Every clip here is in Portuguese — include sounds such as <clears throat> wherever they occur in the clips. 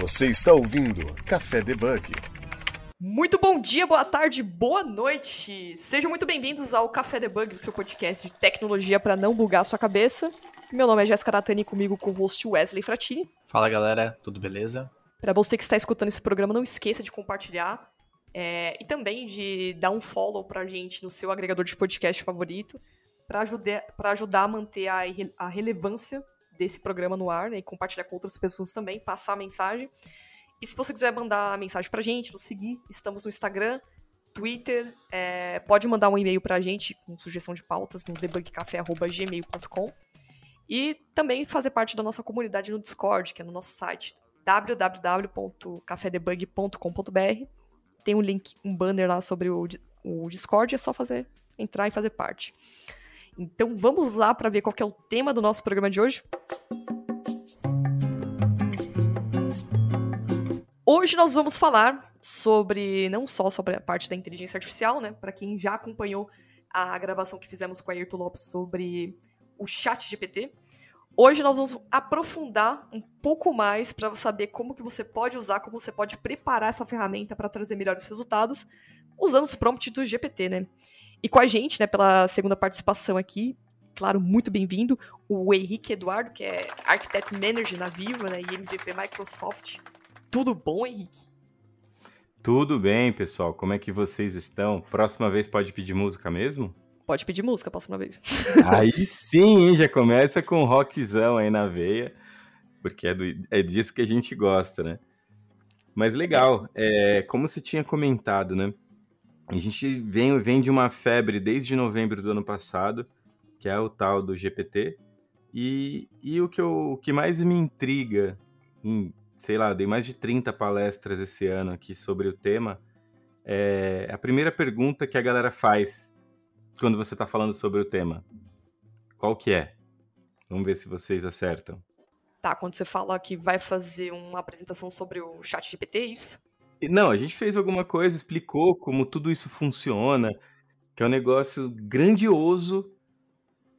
Você está ouvindo Café Debug. Muito bom dia, boa tarde, boa noite. Sejam muito bem-vindos ao Café Debug, o seu podcast de tecnologia para não bugar a sua cabeça. Meu nome é Jéssica Natani, comigo com o host Wesley Fratini. Fala galera, tudo beleza? Para você que está escutando esse programa, não esqueça de compartilhar é, e também de dar um follow pra gente no seu agregador de podcast favorito para ajudar, ajudar a manter a, a relevância desse programa no ar, né, e compartilhar com outras pessoas também, passar a mensagem. E se você quiser mandar mensagem pra gente, nos seguir, estamos no Instagram, Twitter, é, pode mandar um e-mail pra gente com sugestão de pautas no debugcafé.gmail.com e também fazer parte da nossa comunidade no Discord, que é no nosso site www.cafedebug.com.br. Tem um link, um banner lá sobre o, o Discord, é só fazer entrar e fazer parte. Então vamos lá para ver qual é o tema do nosso programa de hoje. Hoje nós vamos falar sobre não só sobre a parte da inteligência artificial, né? Para quem já acompanhou a gravação que fizemos com a Ayrton Lopes sobre o Chat GPT. Hoje nós vamos aprofundar um pouco mais para saber como que você pode usar, como você pode preparar essa ferramenta para trazer melhores resultados usando os prompts do GPT, né? E com a gente, né, pela segunda participação aqui, claro, muito bem-vindo, o Henrique Eduardo, que é Architect Manager na Viva, né, e MVP Microsoft. Tudo bom, Henrique? Tudo bem, pessoal. Como é que vocês estão? Próxima vez pode pedir música mesmo? Pode pedir música próxima vez. <laughs> Aí sim, hein? já começa com rockzão aí na veia, porque é, do, é disso que a gente gosta, né? Mas legal, é, como você tinha comentado, né? A gente vem, vem de uma febre desde novembro do ano passado, que é o tal do GPT. E, e o, que eu, o que mais me intriga, em, sei lá, dei mais de 30 palestras esse ano aqui sobre o tema, é a primeira pergunta que a galera faz quando você está falando sobre o tema. Qual que é? Vamos ver se vocês acertam. Tá, quando você fala que vai fazer uma apresentação sobre o chat GPT, é isso? Não, a gente fez alguma coisa, explicou como tudo isso funciona, que é um negócio grandioso.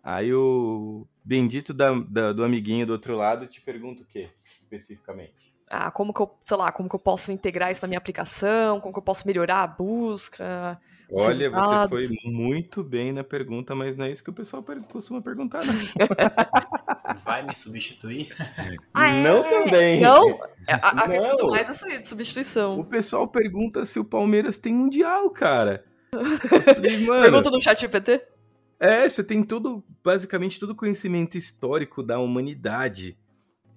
Aí o bendito da, da, do amiguinho do outro lado te pergunta o quê, especificamente? Ah, como que eu, sei lá, como que eu posso integrar isso na minha aplicação, como que eu posso melhorar a busca, Olha, você foi muito bem na pergunta, mas não é isso que o pessoal costuma perguntar, não. <laughs> Vai me substituir? Ah, é? Não também. Não? A, a não. questão mais é isso aí, de substituição. O pessoal pergunta se o Palmeiras tem mundial, cara. <laughs> Falei, pergunta no chat GPT? É, você tem tudo, basicamente todo o conhecimento histórico da humanidade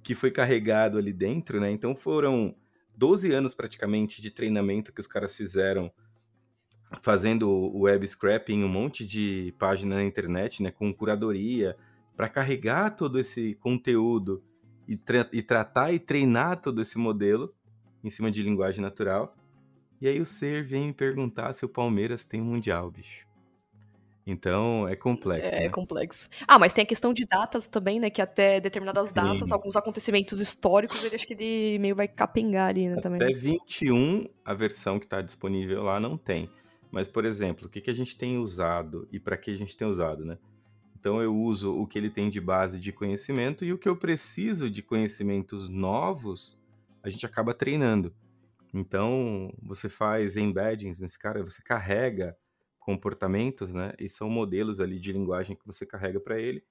que foi carregado ali dentro, né? Então foram 12 anos praticamente de treinamento que os caras fizeram fazendo o web scraping um monte de página na internet, né, com curadoria, para carregar todo esse conteúdo e, tra e tratar e treinar todo esse modelo em cima de linguagem natural. E aí o ser vem me perguntar se o Palmeiras tem um mundial, bicho. Então é complexo. É, né? é complexo. Ah, mas tem a questão de datas também, né? Que até determinadas Sim. datas, alguns acontecimentos históricos, ele acho que ele meio vai capengar ali, né? Também. Até 21, a versão que está disponível lá não tem. Mas, por exemplo, o que, que a gente tem usado e para que a gente tem usado, né? Então eu uso o que ele tem de base de conhecimento e o que eu preciso de conhecimentos novos, a gente acaba treinando. Então você faz embeddings nesse cara, você carrega comportamentos, né? E são modelos ali de linguagem que você carrega para ele.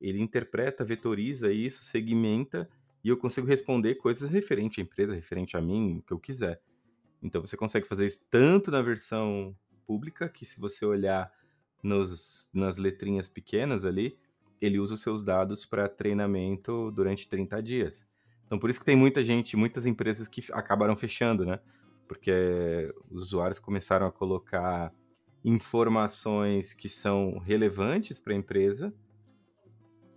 Ele interpreta, vetoriza isso, segmenta e eu consigo responder coisas referente à empresa, referente a mim, o que eu quiser. Então você consegue fazer isso tanto na versão pública, que se você olhar nos, nas letrinhas pequenas ali, ele usa os seus dados para treinamento durante 30 dias. Então, por isso que tem muita gente, muitas empresas que acabaram fechando, né? Porque os usuários começaram a colocar informações que são relevantes para a empresa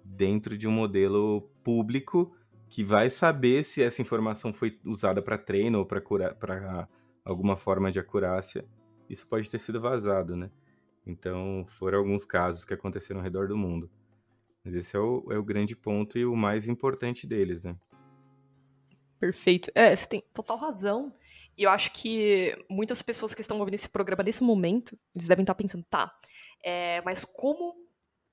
dentro de um modelo público que vai saber se essa informação foi usada para treino ou para alguma forma de acurácia isso pode ter sido vazado, né? Então, foram alguns casos que aconteceram ao redor do mundo. Mas esse é o, é o grande ponto e o mais importante deles, né? Perfeito. É, você tem total razão. E eu acho que muitas pessoas que estão ouvindo esse programa nesse momento, eles devem estar pensando, tá, é, mas como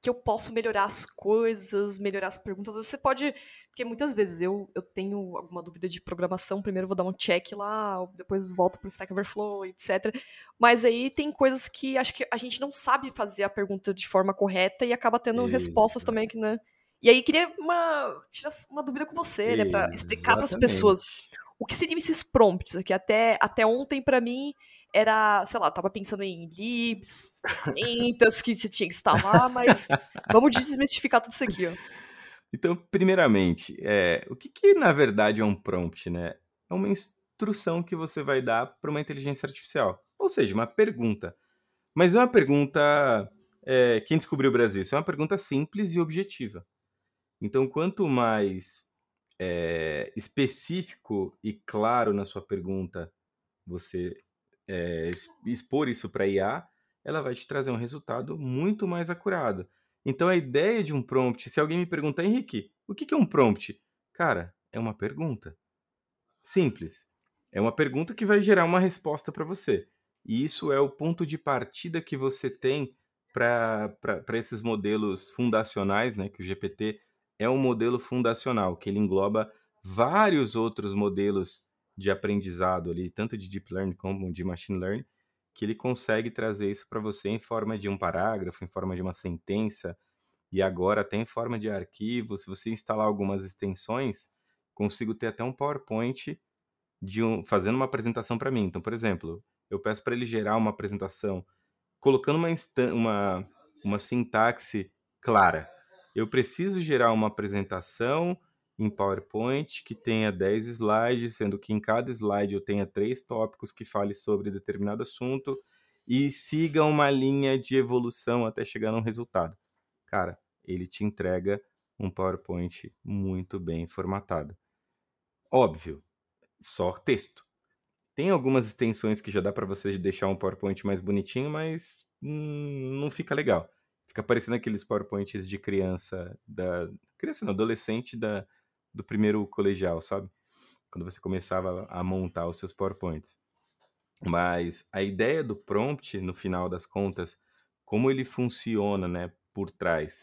que eu posso melhorar as coisas, melhorar as perguntas. Você pode. Porque muitas vezes eu, eu tenho alguma dúvida de programação, primeiro vou dar um check lá, depois volto pro Stack Overflow, etc. Mas aí tem coisas que acho que a gente não sabe fazer a pergunta de forma correta e acaba tendo Isso. respostas também que, né? E aí queria uma, tirar uma dúvida com você, né? Pra explicar para as pessoas o que seriam esses prompts, que até, até ontem para mim era, sei lá, tava pensando em libs, ferramentas que você tinha que instalar, mas vamos desmistificar tudo isso aqui, ó. Então, primeiramente, é, o que, que na verdade é um prompt, né? É uma instrução que você vai dar para uma inteligência artificial, ou seja, uma pergunta. Mas é uma pergunta. É, quem descobriu o Brasil? Isso é uma pergunta simples e objetiva. Então, quanto mais é, específico e claro na sua pergunta você é, expor isso para IA, ela vai te trazer um resultado muito mais acurado. Então a ideia de um prompt, se alguém me perguntar, Henrique, o que é um prompt? Cara, é uma pergunta. Simples. É uma pergunta que vai gerar uma resposta para você. E isso é o ponto de partida que você tem para esses modelos fundacionais, né? Que o GPT é um modelo fundacional, que ele engloba vários outros modelos de aprendizado ali, tanto de deep learning como de machine learning, que ele consegue trazer isso para você em forma de um parágrafo, em forma de uma sentença, e agora até em forma de arquivo. Se você instalar algumas extensões, consigo ter até um PowerPoint de um, fazendo uma apresentação para mim. Então, por exemplo, eu peço para ele gerar uma apresentação colocando uma, uma, uma sintaxe clara. Eu preciso gerar uma apresentação em PowerPoint que tenha 10 slides, sendo que em cada slide eu tenha três tópicos que fale sobre determinado assunto e siga uma linha de evolução até chegar num resultado. Cara, ele te entrega um PowerPoint muito bem formatado. Óbvio, só texto. Tem algumas extensões que já dá para você deixar um PowerPoint mais bonitinho, mas hum, não fica legal. Fica parecendo aqueles PowerPoints de criança da criança não, adolescente da do primeiro colegial, sabe? Quando você começava a montar os seus PowerPoints. Mas a ideia do prompt, no final das contas, como ele funciona, né, por trás.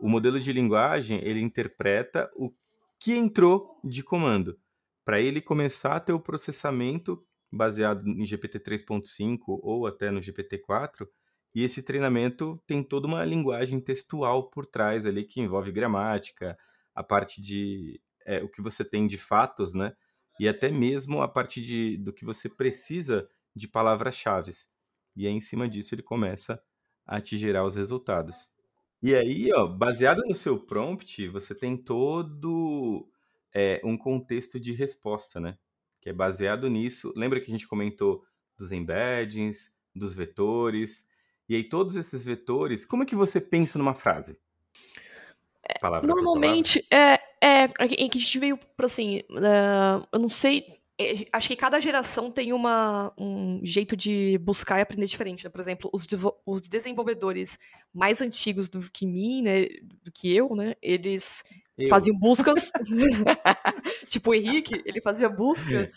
O modelo de linguagem, ele interpreta o que entrou de comando. Para ele começar a ter o processamento baseado em GPT 3.5 ou até no GPT 4, e esse treinamento tem toda uma linguagem textual por trás ali que envolve gramática, a parte de é, o que você tem de fatos, né? E até mesmo a parte de, do que você precisa de palavras-chave. E aí, em cima disso, ele começa a te gerar os resultados. E aí, ó, baseado no seu prompt, você tem todo é, um contexto de resposta, né? Que é baseado nisso. Lembra que a gente comentou dos embeddings, dos vetores. E aí, todos esses vetores, como é que você pensa numa frase? Palavra Normalmente, é, é, em que a gente veio para assim, uh, eu não sei, é, acho que cada geração tem uma, um jeito de buscar e aprender diferente. Né? Por exemplo, os, os desenvolvedores mais antigos do que mim, né, do que eu, né, eles eu. faziam buscas, <laughs> <laughs> tipo o Henrique, ele fazia busca.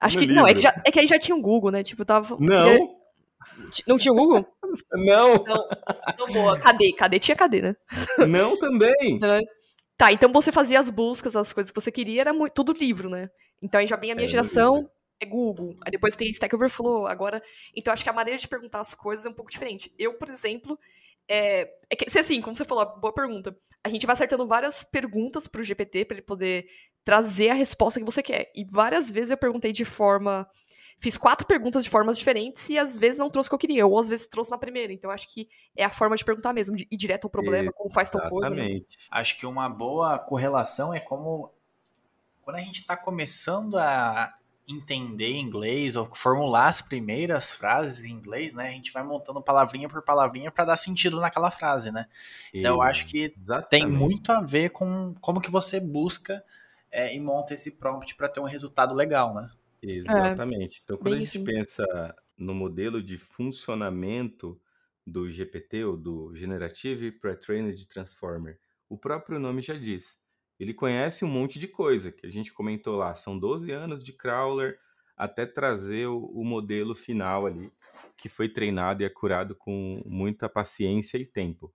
Acho que não, é que, já, é que aí já tinha um Google, né? Tipo, tava. Não. Não tinha Google? Não. Não, não boa. Cadê? Cadê? Tinha cadê, né? Não também. Tá, então você fazia as buscas, as coisas que você queria, era muito, tudo livro, né? Então aí já vem a minha é, geração, é Google. Aí depois tem Stack Overflow. Agora. Então acho que a maneira de perguntar as coisas é um pouco diferente. Eu, por exemplo. É, é que, assim, como você falou, boa pergunta. A gente vai acertando várias perguntas pro GPT para ele poder trazer a resposta que você quer. E várias vezes eu perguntei de forma fiz quatro perguntas de formas diferentes e às vezes não trouxe o que eu queria, ou às vezes trouxe na primeira. Então acho que é a forma de perguntar mesmo, de ir direto ao problema, como faz tal coisa. Né? Acho que uma boa correlação é como quando a gente está começando a entender inglês ou formular as primeiras frases em inglês, né? A gente vai montando palavrinha por palavrinha para dar sentido naquela frase, né? Então eu acho que Exatamente. tem muito a ver com como que você busca é, e monta esse prompt para ter um resultado legal, né? Exatamente. Então, quando a gente assim. pensa no modelo de funcionamento do GPT, ou do Generative Pre-trained Transformer, o próprio nome já diz. Ele conhece um monte de coisa, que a gente comentou lá. São 12 anos de crawler até trazer o, o modelo final ali, que foi treinado e acurado com muita paciência e tempo.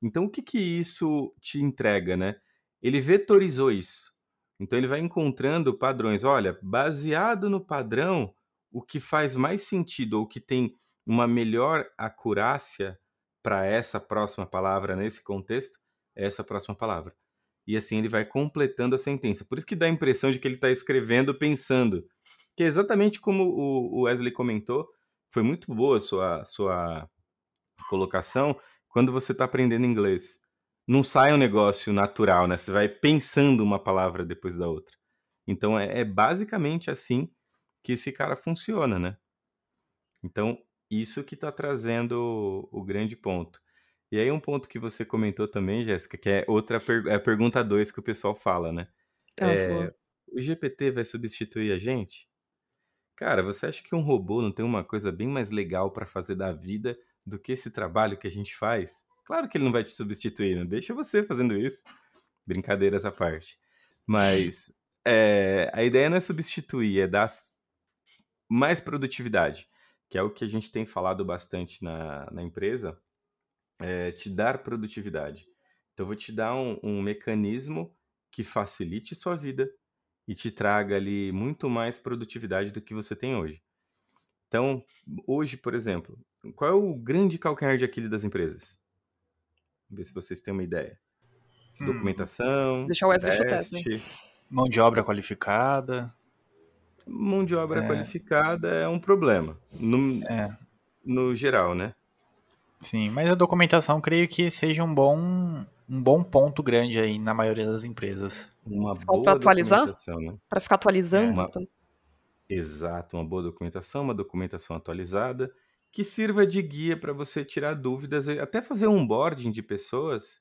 Então, o que, que isso te entrega, né? Ele vetorizou isso. Então, ele vai encontrando padrões. Olha, baseado no padrão, o que faz mais sentido ou que tem uma melhor acurácia para essa próxima palavra nesse contexto é essa próxima palavra. E assim ele vai completando a sentença. Por isso que dá a impressão de que ele está escrevendo pensando. Que é exatamente como o Wesley comentou, foi muito boa a sua, sua colocação quando você está aprendendo inglês. Não sai um negócio natural, né? Você vai pensando uma palavra depois da outra. Então é, é basicamente assim que esse cara funciona, né? Então, isso que está trazendo o, o, grande ponto. E aí um ponto que você comentou também, Jéssica, que é outra per é a pergunta 2 que o pessoal fala, né? É, o GPT vai substituir a gente? Cara, você acha que um robô não tem uma coisa bem mais legal para fazer da vida do que esse trabalho que a gente faz? Claro que ele não vai te substituir, né? Deixa você fazendo isso. Brincadeiras à parte. Mas é, a ideia não é substituir, é dar mais produtividade, que é o que a gente tem falado bastante na, na empresa, é te dar produtividade. Então, eu vou te dar um, um mecanismo que facilite sua vida e te traga ali muito mais produtividade do que você tem hoje. Então, hoje, por exemplo, qual é o grande calcanhar de Aquiles das empresas? Vamos ver se vocês têm uma ideia. Hum. Documentação. Deixa o Wesley chutar, né? Mão de obra qualificada. Mão de obra é. qualificada é um problema. No, é. no geral, né? Sim, mas a documentação creio que seja um bom, um bom ponto grande aí na maioria das empresas. Uma boa para atualizar? Né? Para ficar atualizando? Uma... Exato, uma boa documentação, uma documentação atualizada que sirva de guia para você tirar dúvidas, até fazer um onboarding de pessoas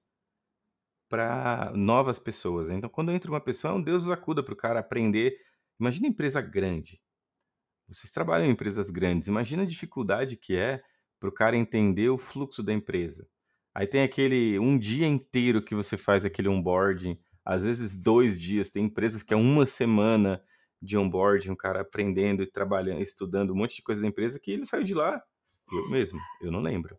para novas pessoas. Então, quando entra uma pessoa, é um Deus acuda para o cara aprender Imagina empresa grande. Vocês trabalham em empresas grandes. Imagina a dificuldade que é para o cara entender o fluxo da empresa. Aí tem aquele um dia inteiro que você faz aquele onboarding, às vezes dois dias. Tem empresas que é uma semana de onboarding, um cara aprendendo e trabalhando, estudando um monte de coisa da empresa que ele saiu de lá. Eu mesmo, eu não lembro.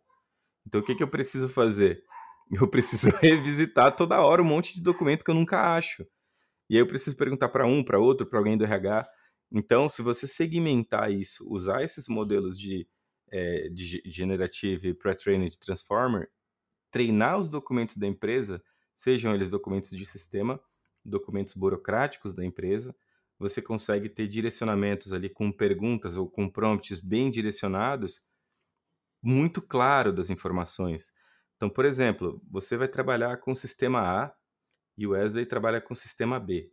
Então o que, que eu preciso fazer? <laughs> Eu preciso <laughs> revisitar toda hora um monte de documento que eu nunca acho. E aí eu preciso perguntar para um, para outro, para alguém do RH. Então, se você segmentar isso, usar esses modelos de, é, de Generative, Pre-Trained Transformer, treinar os documentos da empresa, sejam eles documentos de sistema, documentos burocráticos da empresa, você consegue ter direcionamentos ali com perguntas ou com prompts bem direcionados, muito claro das informações. Então, por exemplo, você vai trabalhar com o sistema A, e o Wesley trabalha com o sistema B.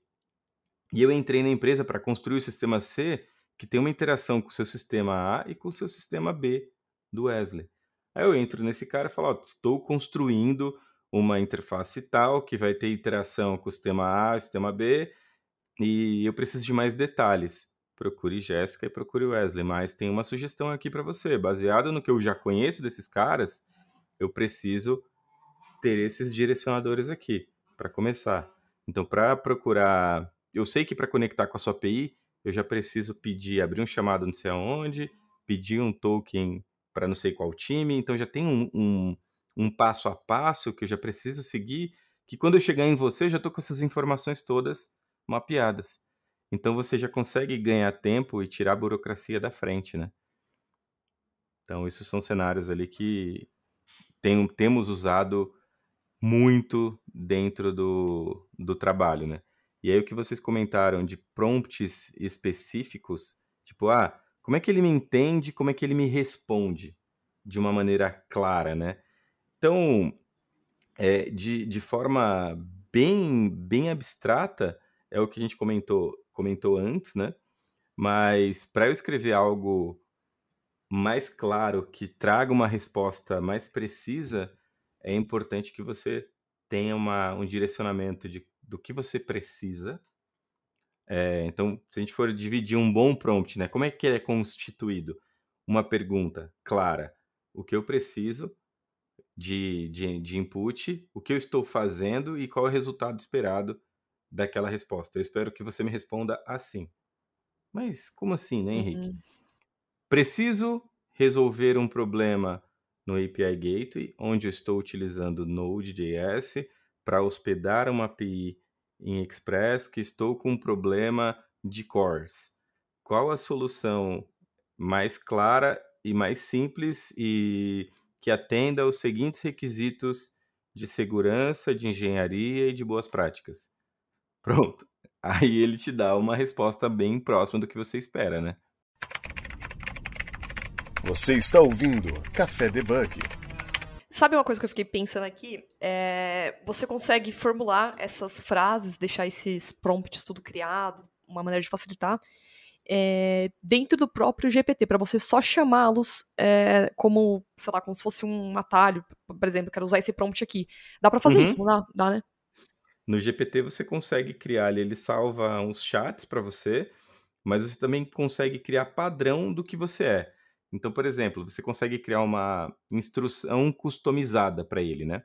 E eu entrei na empresa para construir o sistema C, que tem uma interação com o seu sistema A e com o seu sistema B do Wesley. Aí eu entro nesse cara e falo: estou construindo uma interface tal que vai ter interação com o sistema A, o sistema B, e eu preciso de mais detalhes. Procure Jéssica e procure Wesley, mas tem uma sugestão aqui para você. Baseado no que eu já conheço desses caras, eu preciso ter esses direcionadores aqui para começar. Então, para procurar, eu sei que para conectar com a sua API, eu já preciso pedir, abrir um chamado não sei aonde, pedir um token para não sei qual time, então já tem um, um, um, passo a passo que eu já preciso seguir, que quando eu chegar em você, eu já estou com essas informações todas mapeadas. Então você já consegue ganhar tempo e tirar a burocracia da frente, né? Então, esses são cenários ali que tem, temos usado muito dentro do, do trabalho, né? E aí o que vocês comentaram de prompts específicos, tipo, ah, como é que ele me entende, como é que ele me responde de uma maneira clara, né? Então, é, de, de forma bem, bem abstrata, é o que a gente comentou, comentou antes, né? Mas para eu escrever algo mais claro, que traga uma resposta mais precisa, é importante que você tenha uma, um direcionamento de, do que você precisa. É, então, se a gente for dividir um bom prompt, né, como é que é constituído? Uma pergunta clara: o que eu preciso de, de, de input, o que eu estou fazendo e qual é o resultado esperado daquela resposta. Eu espero que você me responda assim. Mas como assim, né, Henrique? Uhum. Preciso resolver um problema no API Gateway, onde eu estou utilizando Node.js para hospedar uma API em Express que estou com um problema de cores. Qual a solução mais clara e mais simples e que atenda aos seguintes requisitos de segurança, de engenharia e de boas práticas? Pronto. <laughs> Aí ele te dá uma resposta bem próxima do que você espera, né? Você está ouvindo Café Debug. Sabe uma coisa que eu fiquei pensando aqui? É, você consegue formular essas frases, deixar esses prompts tudo criado, uma maneira de facilitar, é, dentro do próprio GPT, para você só chamá-los é, como, sei lá, como se fosse um atalho, por exemplo, quero usar esse prompt aqui. Dá para fazer Uhum. isso, não dá? Dá, né? No GPT você consegue criar, ele salva uns chats para você, mas você também consegue criar padrão do que você é. Então, por exemplo, você consegue criar uma instrução customizada para ele, né?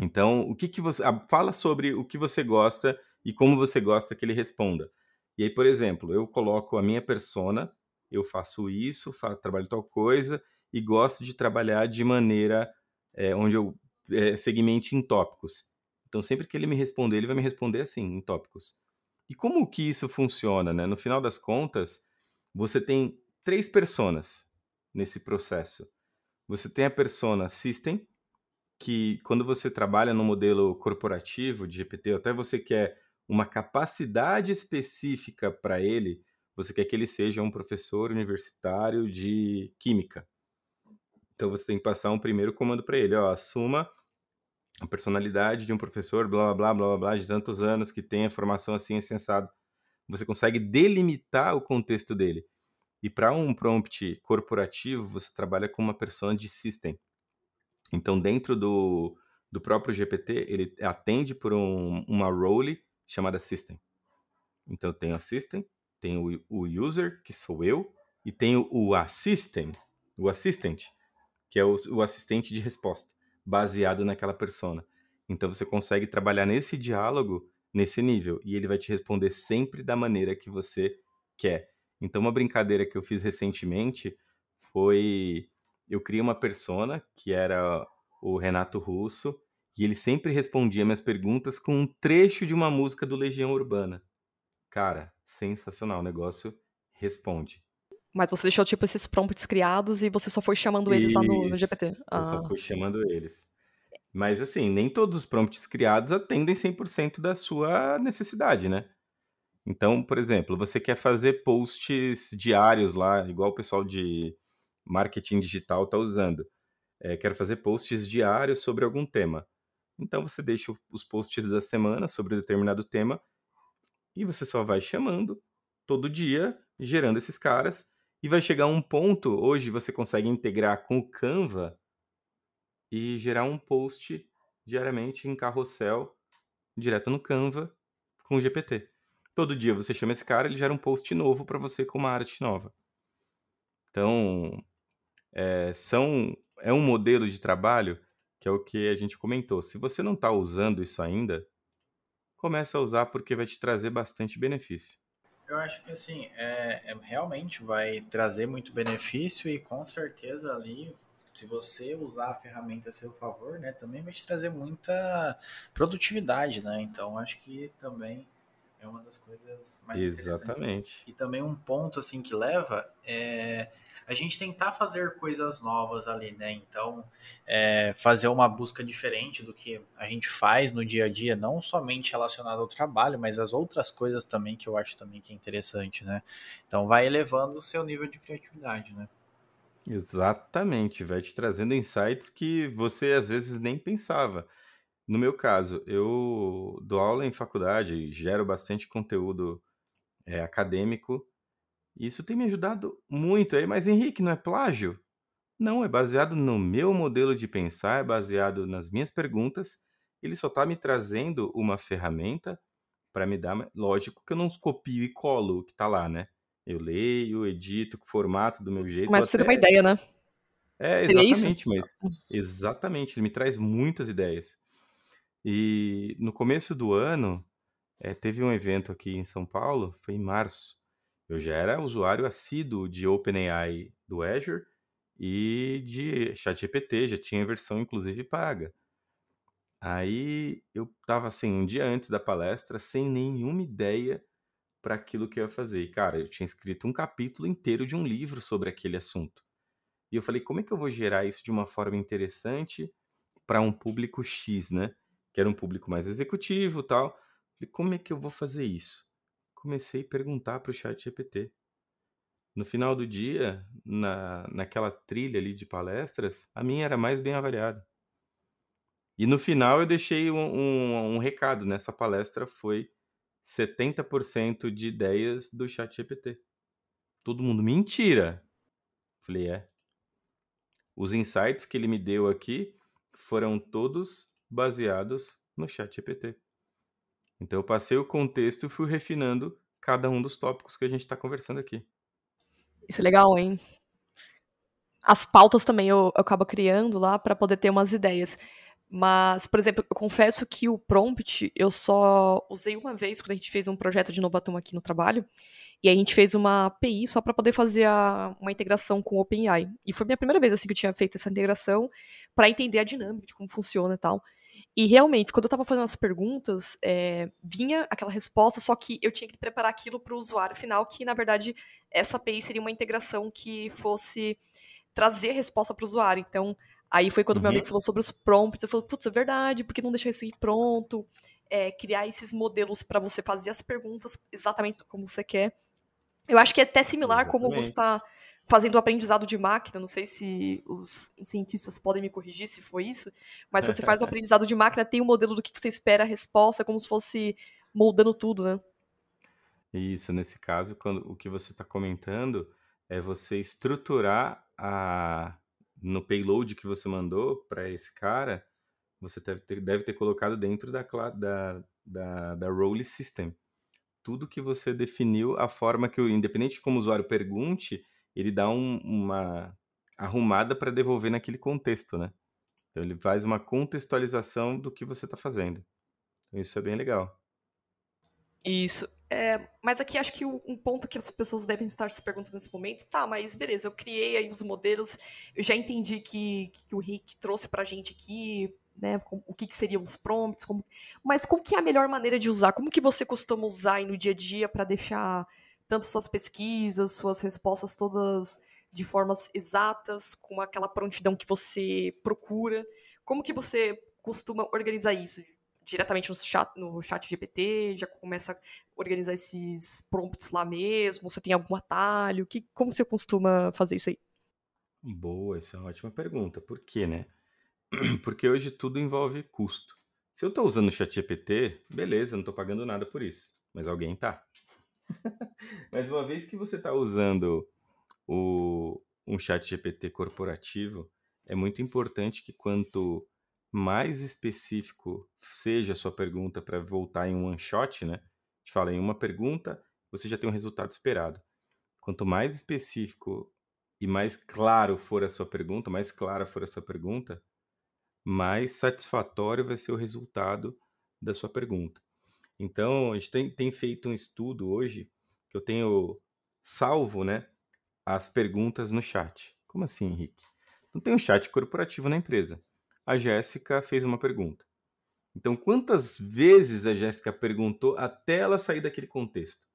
Então, o que que você ah, fala sobre o que você gosta e como você gosta que ele responda. E aí, por exemplo, eu coloco a minha persona, eu faço isso, fa trabalho tal coisa e gosto de trabalhar de maneira é, onde eu é, segmente em tópicos. Então, sempre que ele me responder, ele vai me responder assim, em tópicos. E como que isso funciona, né? No final das contas, você tem três personas nesse processo. Você tem a persona System, que quando você trabalha no modelo corporativo de GPT, até você quer uma capacidade específica para ele, você quer que ele seja um professor universitário de química. Então você tem que passar um primeiro comando para ele, ó, assuma a personalidade de um professor, blá blá blá blá blá, de tantos anos que tem a formação assim assim assado. Você consegue delimitar o contexto dele. E para um prompt corporativo, você trabalha com uma persona de system. Então, dentro do, do próprio GPT, ele atende por um, uma role chamada system. Então, tem o system, tem o, o user, que sou eu, e tem o, o assistant, o assistant, que é o, o assistente de resposta, baseado naquela persona. Então, você consegue trabalhar nesse diálogo, nesse nível, e ele vai te responder sempre da maneira que você quer. Então, uma brincadeira que eu fiz recentemente foi eu criei uma persona que era o Renato Russo e ele sempre respondia minhas perguntas com um trecho de uma música do Legião Urbana. Cara, sensacional, o negócio responde. Mas você deixou, tipo, esses prompts criados e você só foi chamando eles lá no, no Isso, GPT. Eu só Ah, fui chamando eles. Mas assim, nem todos os prompts criados atendem 100% da sua necessidade, né? Então, por exemplo, você quer fazer posts diários lá, igual o pessoal de marketing digital está usando. É, quero fazer posts diários sobre algum tema. Então você deixa os posts da semana sobre determinado tema e você só vai chamando todo dia, gerando esses caras, e vai chegar um ponto, hoje você consegue integrar com o Canva e gerar um post diariamente em carrossel, direto no Canva, com o GPT. Todo dia você chama esse cara, ele gera um post novo para você com uma arte nova. Então, é, são, é um modelo de trabalho que é o que a gente comentou. Se você não está usando isso ainda, começa a usar porque vai te trazer bastante benefício. Eu acho que assim, é, é, realmente vai trazer muito benefício e com certeza ali, se você usar a ferramenta a seu favor, né, também vai te trazer muita produtividade, né? Então acho que também é uma das coisas mais interessantes. Exatamente. E também um ponto assim que leva é a gente tentar fazer coisas novas ali, né? Então, é, fazer uma busca diferente do que a gente faz no dia a dia, não somente relacionado ao trabalho, mas as outras coisas também que eu acho também que é interessante, né? Então, vai elevando o seu nível de criatividade, né? Exatamente, vai te trazendo insights que você às vezes nem pensava. No meu caso, eu dou aula em faculdade, gero bastante conteúdo é, acadêmico. Isso tem me ajudado muito aí, mas Henrique, não é plágio? Não, é baseado no meu modelo de pensar, é baseado nas minhas perguntas. Ele só está me trazendo uma ferramenta para me dar. Lógico que eu não copio e colo o que está lá, né? Eu leio, edito, formato do meu jeito. mas você ter uma ideia, né? é, Seria isso? exatamente, mas exatamente, ele me traz muitas ideias. E no começo do ano, eh, teve um evento aqui em São Paulo, foi em março. Eu já era usuário assíduo de OpenAI do Azure e de ChatGPT, já tinha versão inclusive paga. Aí eu tava assim, um dia antes da palestra, sem nenhuma ideia para aquilo que eu ia fazer. E, cara, eu tinha escrito um capítulo inteiro de um livro sobre aquele assunto. E eu falei, como é que eu vou gerar isso de uma forma interessante para um público X, né? Que era um público mais executivo tal. Falei, como é que eu vou fazer isso? Comecei a perguntar para o chat GPT. No final do dia, na, naquela trilha ali de palestras, a minha era mais bem avaliada. E no final eu deixei um, um, um recado nessa palestra foi 70% de ideias do chat GPT. Todo mundo, mentira! Falei, é. Os insights que ele me deu aqui foram todos baseados no chat GPT. Então eu passei o contexto e fui refinando cada um dos tópicos que a gente está conversando aqui. Isso é legal, hein? As pautas também eu, eu acabo criando lá para poder ter umas ideias. Mas, por exemplo, eu confesso que o prompt eu só usei uma vez quando a gente fez um projeto de inovação aqui no trabalho. E a gente fez uma API só para poder fazer a, uma integração com o OpenAI. E foi a minha primeira vez assim que eu tinha feito essa integração para entender a dinâmica de como funciona e tal. E realmente, quando eu estava fazendo as perguntas, é, vinha aquela resposta, só que eu tinha que preparar aquilo para o usuário final, que na verdade essa API seria uma integração que fosse trazer a resposta para o usuário. Então, Aí foi quando uhum. meu amigo falou sobre os prompts, eu falei, putz, é verdade, por que não deixar isso aí pronto? É, criar esses modelos para você fazer as perguntas exatamente como você quer. Eu acho que é até similar exatamente. como você está fazendo o aprendizado de máquina, não sei se os cientistas podem me corrigir se foi isso, mas quando você faz o aprendizado de máquina, tem o um modelo do que você espera a resposta, como se fosse moldando tudo, né? Isso, nesse caso, quando o que você está comentando é você estruturar a, no payload que você mandou para esse cara, você deve ter, deve ter colocado dentro da, da, da, da role system. Tudo que você definiu, a forma que, o, independente de como o usuário pergunte, ele dá um, uma arrumada para devolver naquele contexto, né? Então ele faz uma contextualização do que você está fazendo. Então isso é bem legal. Isso. É, mas aqui acho que um ponto que as pessoas devem estar se perguntando nesse momento, tá, mas beleza, eu criei aí os modelos, eu já entendi que, que o Rick trouxe pra gente aqui, né, o que, que seriam os prompts, como, mas como que é a melhor maneira de usar? Como que você costuma usar aí no dia a dia para deixar tanto suas pesquisas, suas respostas todas de formas exatas, com aquela prontidão que você procura? Como que você costuma organizar isso? diretamente no chat, no chat GPT, já começa a organizar esses prompts lá mesmo? Você tem algum atalho? Que, como você costuma fazer isso aí? Boa, essa é uma ótima pergunta. Por quê, né? <clears throat> Porque hoje tudo envolve custo. Se eu estou usando o chat GPT, beleza, não estou pagando nada por isso, mas alguém tá. <laughs> mas uma vez que você está usando o, um chat GPT corporativo, é muito importante que quanto mais específico seja a sua pergunta para voltar em um one shot, né? A gente fala em uma pergunta, você já tem um resultado esperado. Quanto mais específico e mais claro for a sua pergunta, mais clara for a sua pergunta, mais satisfatório vai ser o resultado da sua pergunta. Então, a gente tem, tem feito um estudo hoje que eu tenho salvo, né, as perguntas no chat. Como assim, Henrique? Não tem um chat corporativo na empresa a Jéssica fez uma pergunta. Então, quantas vezes a Jéssica perguntou até ela sair daquele contexto?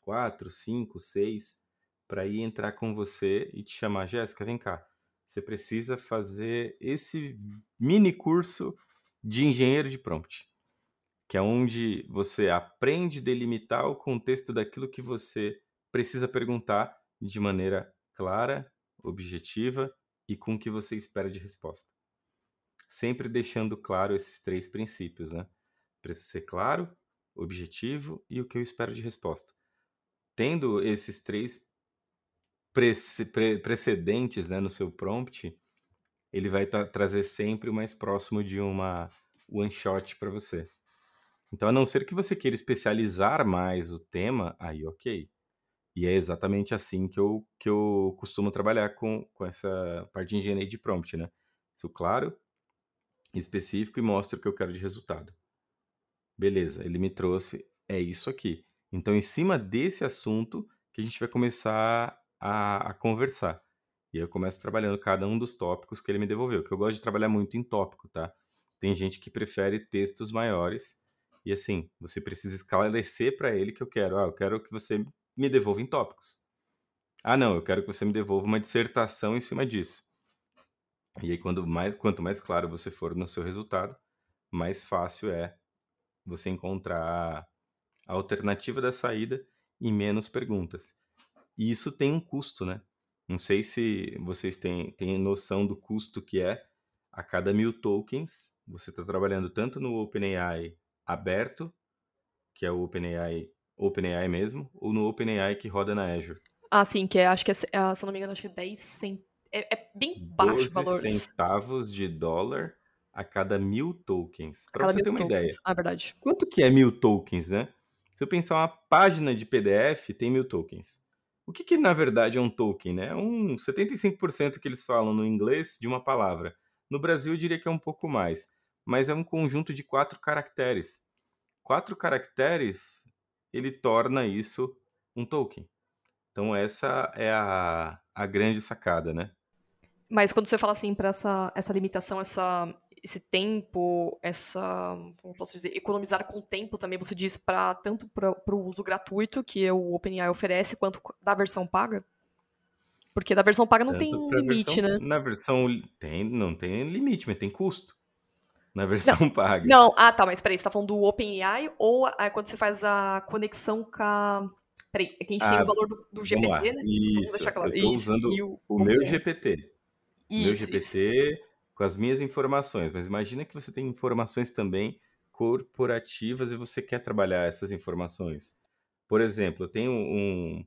Quatro, cinco, seis, para ir entrar com você e te chamar, Jéssica, vem cá. Você precisa fazer esse mini curso de engenheiro de prompt, que é onde você aprende a delimitar o contexto daquilo que você precisa perguntar de maneira clara, objetiva e com o que você espera de resposta sempre deixando claro esses três princípios, né? Precisa ser claro, objetivo e o que eu espero de resposta. Tendo esses três precedentes né, no seu prompt, ele vai trazer sempre o mais próximo de uma one shot para você. Então, a não ser que você queira especializar mais o tema, aí ok. E é exatamente assim que eu, que eu costumo trabalhar com, com essa parte de engenharia de prompt, né? Isso claro, específico e mostro o que eu quero de resultado. Beleza, ele me trouxe, é isso aqui. Então, em cima desse assunto que a gente vai começar a, a conversar. E aí eu começo trabalhando cada um dos tópicos que ele me devolveu, que eu gosto de trabalhar muito em tópico, tá? Tem gente que prefere textos maiores e assim, você precisa esclarecer para ele que eu quero, ah, eu quero que você me devolva em tópicos. Ah, não, eu quero que você me devolva uma dissertação em cima disso. E aí, quando mais, quanto mais claro você for no seu resultado, mais fácil é você encontrar a alternativa da saída e menos perguntas. E isso tem um custo, né? Não sei se vocês têm, têm noção do custo que é a cada mil tokens. Você está trabalhando tanto no OpenAI aberto, que é o OpenAI, OpenAI mesmo, ou no OpenAI que roda na Azure. Ah, sim, que é, acho que é, é se não me engano, acho que é 10 cent... é, é bem baixo o valor. centavos de dólar a cada mil tokens. Para você ter uma tokens. ideia. Ah, verdade. Quanto que é mil tokens, né? Se eu pensar uma página de PDF, tem mil tokens. O que, que na verdade é um token, né? É um 75% que eles falam no inglês de uma palavra. No Brasil eu diria que é um pouco mais, mas é um conjunto de quatro caracteres. Quatro caracteres, ele torna isso um token. Então essa é a, a grande sacada, né? Mas quando você fala assim para essa, essa limitação, essa, esse tempo, essa, como posso dizer, economizar com tempo também, você diz para tanto para o uso gratuito que o OpenAI oferece, quanto da versão paga? Porque da versão paga não Tanto tem limite, versão- né? Na versão tem, não tem limite, mas tem custo. Na versão <laughs> paga. Não, ah tá, mas peraí, você tá falando do OpenAI ou ah, quando você faz a conexão com a... Peraí, é que a gente tem Ah, o valor do, do Vamos lá. GPT, né? Isso. deixar claro. Eu tô Isso, usando o- o meu GPT. meu Isso, isso. GPT com as minhas informações, mas imagina que você tem informações também corporativas e você quer trabalhar essas informações. Por exemplo, eu tenho um,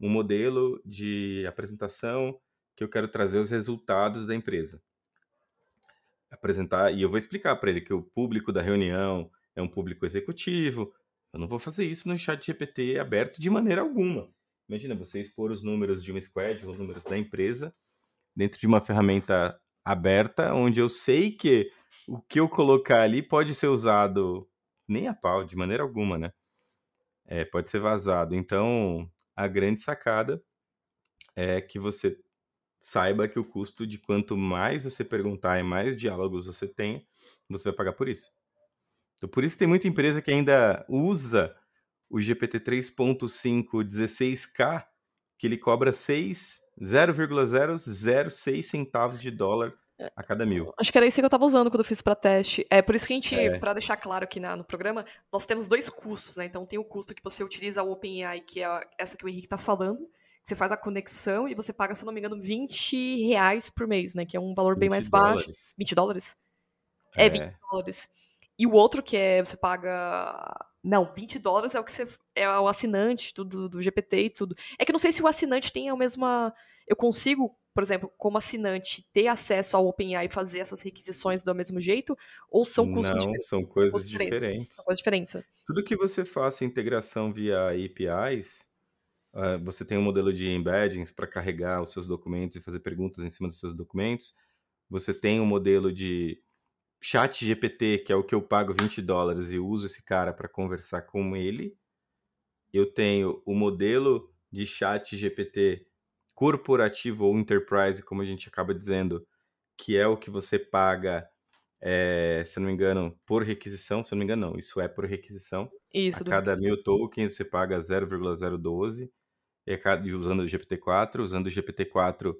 um modelo de apresentação que eu quero trazer os resultados da empresa. Apresentar, e eu vou explicar para ele que o público da reunião é um público executivo. Eu não vou fazer isso no chat GPT aberto de maneira alguma. Imagina você expor os números de uma squad, os números da empresa, dentro de uma ferramenta aberta, onde eu sei que o que eu colocar ali pode ser usado nem a pau, de maneira alguma, né? É, pode ser vazado. Então, a grande sacada é que você saiba que o custo de quanto mais você perguntar e mais diálogos você tem, você vai pagar por isso. Então, por isso tem muita empresa que ainda usa o GPT 3.5 16K, que ele cobra 6 0,006 centavos de dólar a cada mil. Acho que era isso que eu tava usando quando eu fiz pra teste. É por isso que a gente, É. pra deixar claro aqui na- no programa, nós temos dois custos, né? Então tem o custo que você utiliza o OpenAI, que é essa que o Henrique tá falando, você faz a conexão e você paga, se eu não me engano, 20 reais por mês, né? Que é um valor bem 20 mais baixo. dólares. 20 dólares? É, 20 dólares. E o outro que é, você paga... Não, 20 dólares é o que você... É o assinante do, do, GPT e tudo. É que eu não sei se o assinante tem a mesma... Eu consigo, por exemplo, como assinante, ter acesso ao OpenAI e fazer essas requisições do mesmo jeito? Ou são custos Não, diferentes? são coisas diferentes. São coisas diferentes. Tudo que você faça integração via APIs, ah, você tem um modelo de embeddings para carregar os seus documentos e fazer perguntas em cima dos seus documentos. Você tem um modelo de chat GPT, que é o que eu pago 20 dólares e uso esse cara para conversar com ele. Eu tenho o modelo de chat GPT corporativo ou enterprise, como a gente acaba dizendo, que é o que você paga, eh, se não me engano, por requisição. Se não me engano, não, isso é por requisição. Isso, A cada requisito. mil tokens você paga 0,012. E usando o GPT-4, usando o GPT-4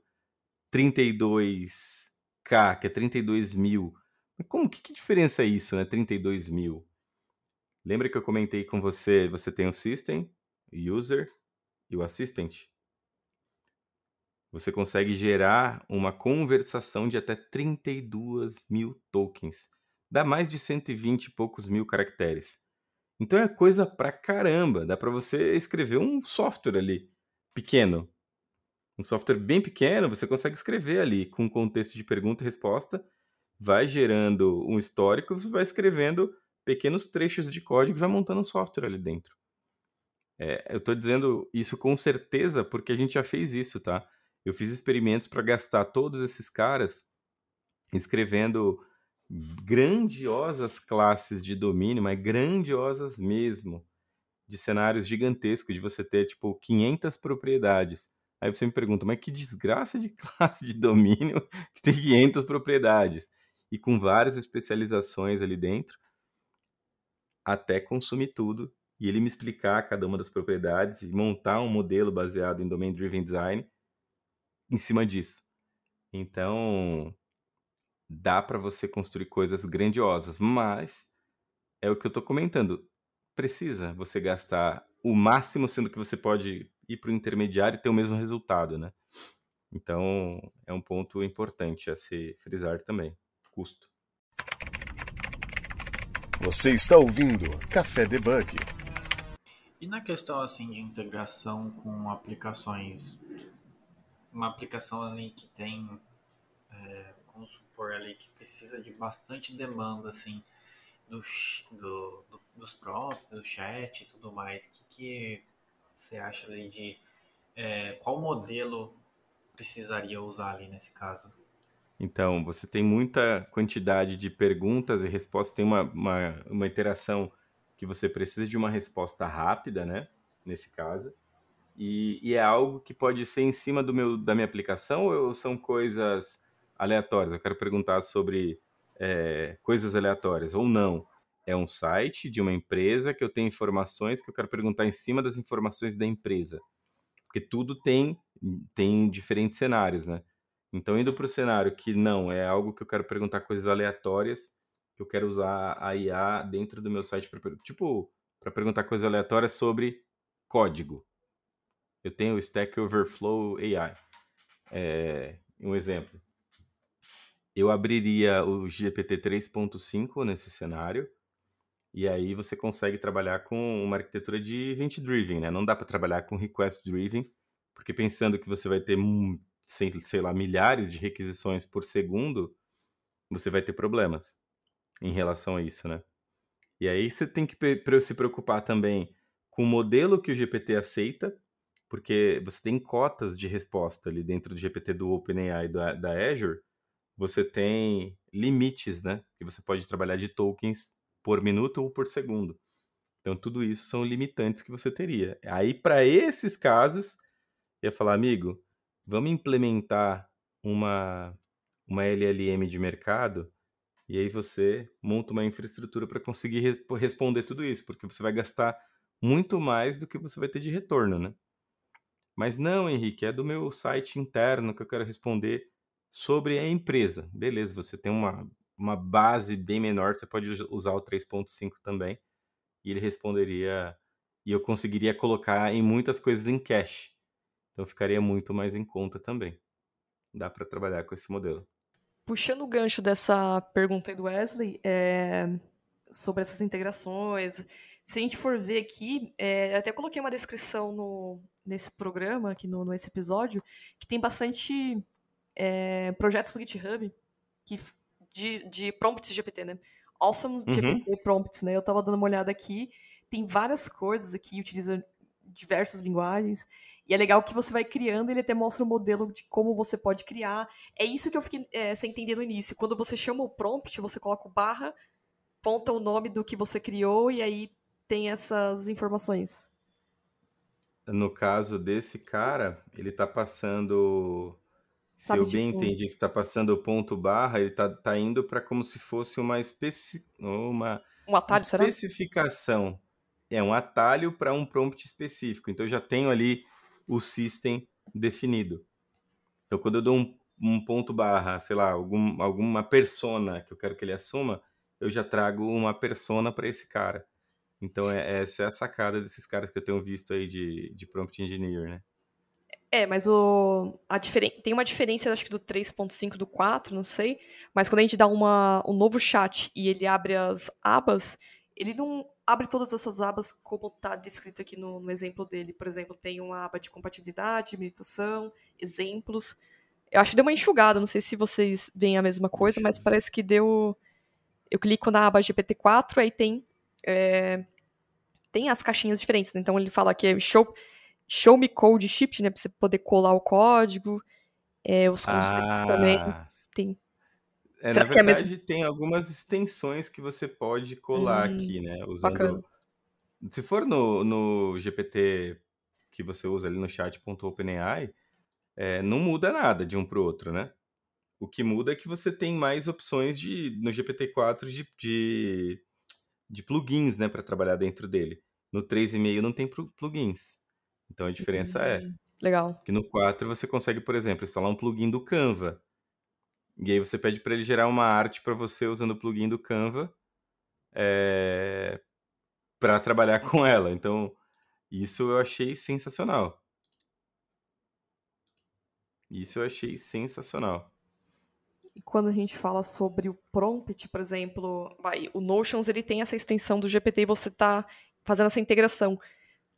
32K, que é 32 mil. Mas como, que, que diferença é isso, né? 32 mil. Lembra que eu comentei com você, você tem o System, o User e o Assistant? Você consegue gerar uma conversação de até 32 mil tokens. Dá mais de 120 e poucos mil caracteres. Então é coisa pra caramba. Dá pra você escrever um software ali, pequeno. Um software bem pequeno, você consegue escrever ali com contexto de pergunta e resposta, vai gerando um histórico, você vai escrevendo pequenos trechos de código e vai montando um software ali dentro. É, eu tô dizendo isso com certeza porque a gente já fez isso, tá? Eu fiz experimentos para gastar todos esses caras escrevendo grandiosas classes de domínio, mas grandiosas mesmo, de cenários gigantescos, de você ter, tipo, 500 propriedades. Aí você me pergunta, mas que desgraça de <laughs> classe de domínio que tem 500 propriedades e com várias especializações ali dentro, até consumir tudo e ele me explicar cada uma das propriedades e montar um modelo baseado em Domain Driven Design em cima disso. Então, dá para você construir coisas grandiosas, mas é o que eu estou comentando. Precisa você gastar o máximo, sendo que você pode ir para o intermediário e ter o mesmo resultado, né? Então, é um ponto importante a se frisar também. Custo. Você está ouvindo Café Debug. E na questão assim de integração com aplicações, uma aplicação ali que tem, é, vamos supor ali que precisa de bastante demanda assim do, do, do dos próprios, do chat e tudo mais, o que, que você acha ali de é, qual modelo precisaria usar ali nesse caso? Então, você tem muita quantidade de perguntas e respostas, tem uma, uma, uma interação que você precisa de uma resposta rápida, né? Nesse caso. E, e, é algo que pode ser em cima do meu, da minha aplicação ou são coisas aleatórias? Eu quero perguntar sobre é, coisas aleatórias ou não. É um site de uma empresa que eu tenho informações que eu quero perguntar em cima das informações da empresa. Porque tudo tem, tem diferentes cenários, né? Então, indo para o cenário que não, é algo que eu quero perguntar coisas aleatórias, que eu quero usar a IA dentro do meu site, pra, tipo, para perguntar coisas aleatórias sobre código. Eu tenho o Stack Overflow AI. É, um exemplo. Eu abriria o GPT 3.5 nesse cenário, e aí você consegue trabalhar com uma arquitetura de event driven, né? Não dá para trabalhar com request driven, porque pensando que você vai ter sei, lá, milhares de requisições por segundo, você vai ter problemas em relação a isso, né? E aí você tem que se preocupar também com o modelo que o GPT aceita, porque você tem cotas de resposta ali dentro do GPT do OpenAI da, da Azure, você tem limites, né? Que você pode trabalhar de tokens por minuto ou por segundo. Então, tudo isso são limitantes que você teria. Aí, para esses casos, eu ia falar, amigo, vamos implementar uma, uma LLM de mercado e aí você monta uma infraestrutura para conseguir re responder tudo isso, porque você vai gastar muito mais do que você vai ter de retorno, né? Mas não, Henrique, é do meu site interno que eu quero responder sobre a empresa. Beleza, você tem uma, uma base bem menor, você pode usar o 3.5 também, e ele responderia, e eu conseguiria colocar em muitas coisas em cache. Então ficaria muito mais em conta também. Dá para trabalhar com esse modelo. Puxando o gancho dessa pergunta aí do Wesley, é, sobre essas integrações, se a gente for ver aqui, é, até coloquei uma descrição no, nesse programa, aqui no, nesse episódio, que tem bastante é, projetos do GitHub que, de, de prompts GPT, né? Awesome uhum. GPT prompts, né? Eu tava dando uma olhada aqui, tem várias coisas aqui, utiliza diversas linguagens. E é legal que você vai criando, ele até mostra o um modelo de como você pode criar. É isso que eu fiquei é, sem entender no início. Quando você chama o prompt, você coloca o barra, ponta o nome do que você criou e aí tem essas informações. No caso desse cara, ele está passando. Se eu bem tipo... entendi que está passando o ponto barra, ele está tá indo para como se fosse uma, especific... uma um atalho, especificação. Será? É um atalho para um prompt específico. Então eu já tenho ali o system definido. Então, quando eu dou um, um ponto barra, sei lá, algum, alguma persona que eu quero que ele assuma, eu já trago uma persona para esse cara. Então, é, essa é a sacada desses caras que eu tenho visto aí de, de prompt engineer, né? É, mas o, a diferen, tem uma diferença, acho que do 3.5 do 4, não sei. Mas quando a gente dá uma, um novo chat e ele abre as abas, ele não abre todas essas abas como está descrito aqui no, no, exemplo dele. Por exemplo, tem uma aba de compatibilidade, meditação, exemplos. Eu acho que deu uma enxugada, não sei se vocês veem a mesma coisa, mas parece que deu. Eu clico na aba GPT-4, aí tem. É... Tem as caixinhas diferentes, né? Então ele fala que é show, show me code shift, né? Pra você poder colar o código. É, os conceitos ah, também. Tem é, Será na verdade, é mesmo... tem algumas extensões que você pode colar hum, aqui, né? Usando. Bacana. Se for no, no GPT que você usa ali no chat.openai, é, não muda nada de um para o outro, né? O que muda é que você tem mais opções de no GPT-4 de, de, de, plugins, né, para trabalhar dentro dele. No 3,5 não tem plugins. Então a diferença é Hum, Legal. que no 4 você consegue, por exemplo, instalar um plugin do Canva. E aí você pede para ele gerar uma arte para você usando o plugin do Canva é, para trabalhar com ela. Então, isso eu achei sensacional. Isso eu achei sensacional. E quando a gente fala sobre o prompt, por exemplo, vai, o Notions ele tem essa extensão do GPT e você está fazendo essa integração.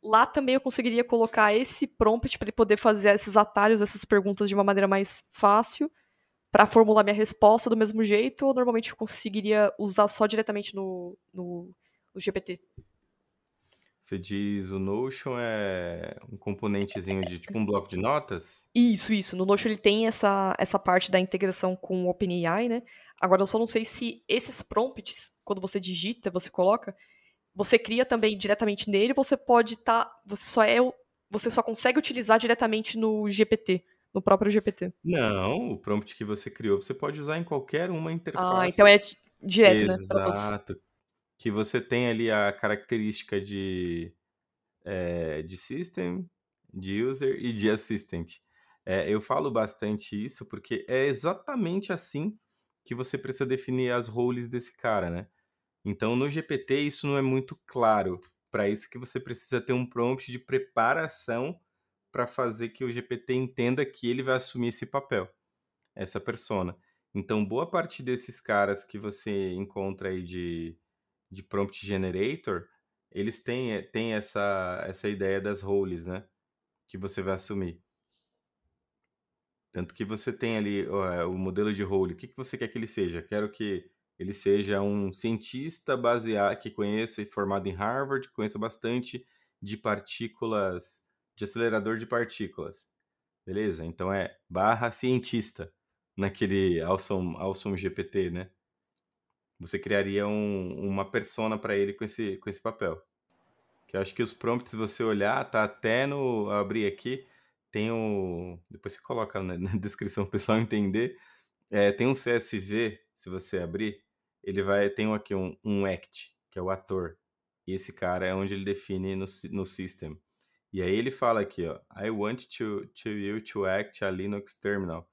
Lá também eu conseguiria colocar esse prompt para ele poder fazer esses atalhos, essas perguntas de uma maneira mais fácil, para formular minha resposta do mesmo jeito, ou normalmente eu conseguiria usar só diretamente no, no, no GPT? Você diz o Notion é um componentezinho de tipo um bloco de notas? Isso, isso. No Notion ele tem essa, essa parte da integração com o OpenAI, né? Agora eu só não sei se esses prompts, quando você digita, você coloca, você cria também diretamente nele, você pode estar, tá, você só é, você só consegue utilizar diretamente no GPT, no próprio GPT. Não, o prompt que você criou, você pode usar em qualquer uma interface. Ah, então é direto, Exato. né? Exato que você tem ali a característica de, é, de system, de user e de assistant. É, eu falo bastante isso porque é exatamente assim que você precisa definir as roles desse cara, né? Então, no GPT, isso não é muito claro. Para isso que você precisa ter um prompt de preparação para fazer que o GPT entenda que ele vai assumir esse papel, essa persona. Então, boa parte desses caras que você encontra aí de de prompt generator, eles têm, eh, têm essa, essa ideia das roles, né? Que você vai assumir. Tanto que você tem ali o modelo de role. O que, que você quer que ele seja? Quero que ele seja um cientista baseado, que conheça, formado em Harvard, conheça bastante de partículas, de acelerador de partículas. Beleza? Então é barra cientista naquele Awesome, awesome GPT, né? você criaria um, uma persona para ele com esse, com esse papel. Que eu acho que os prompts, se você olhar, tá até no. abrir aqui, tem o. Depois você coloca na, na <laughs> descrição para o pessoal entender. É, tem um CSV, se você abrir, ele vai. Tem aqui um, um act, que é o ator. E esse cara é onde ele define no, no system. E aí ele fala aqui, ó. I want to, to you to act a Linux terminal.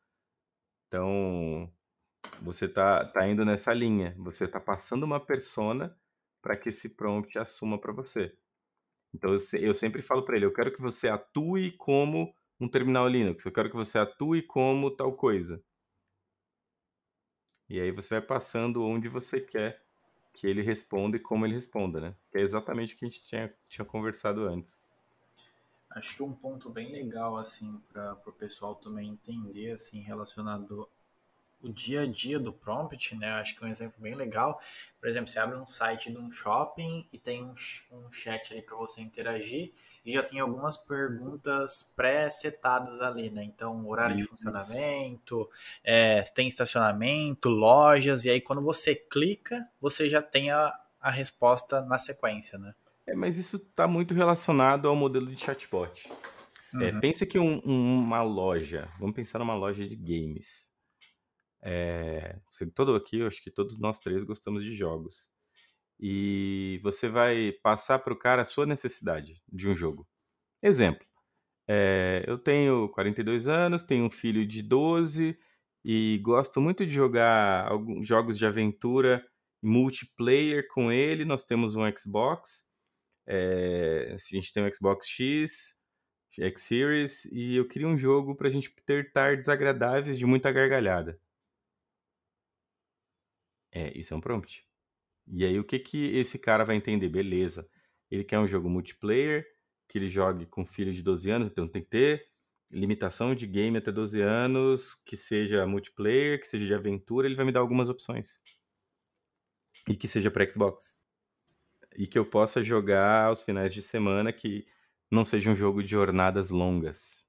Então, você tá, tá indo nessa linha. Você tá passando uma persona para que esse prompt assuma para você. Então eu sempre falo para ele, eu quero que você atue como um terminal Linux, eu quero que você atue como tal coisa. E aí você vai passando onde você quer que ele responda e como ele responda, né? Que é exatamente o que a gente tinha, tinha conversado antes. Acho que um ponto bem legal, assim, para o pessoal também entender, assim, relacionado o dia a dia do prompt, né? Eu acho que é um exemplo bem legal. Por exemplo, você abre um site de um shopping e tem um, um chat ali para você interagir e já tem algumas perguntas pré-setadas ali, né? Então, horário Isso. de funcionamento, é, tem estacionamento, lojas, e aí quando você clica, você já tem a, a resposta na sequência, né? É, mas isso está muito relacionado ao modelo de chatbot. É, uhum. É, pensa que um, uma loja, vamos pensar numa loja de games. É, todo aqui, eu acho que todos nós três gostamos de jogos. E você vai passar para o cara a sua necessidade de um jogo. Exemplo, é, eu tenho 42 anos, tenho um filho de 12 e gosto muito de jogar alguns jogos de aventura multiplayer com ele. Nós temos um Xbox, é, a gente tem um Xbox X, X Series, e eu queria um jogo para a gente ter tardes agradáveis de muita gargalhada. É, isso é um prompt. E aí o que que esse cara vai entender? Beleza. Ele quer um jogo multiplayer, que ele jogue com filho de 12 anos, então tem que ter limitação de game até 12 anos, que seja multiplayer, que seja de aventura, ele vai me dar algumas opções. E que seja para Xbox. E que eu possa jogar aos finais de semana que não seja um jogo de jornadas longas.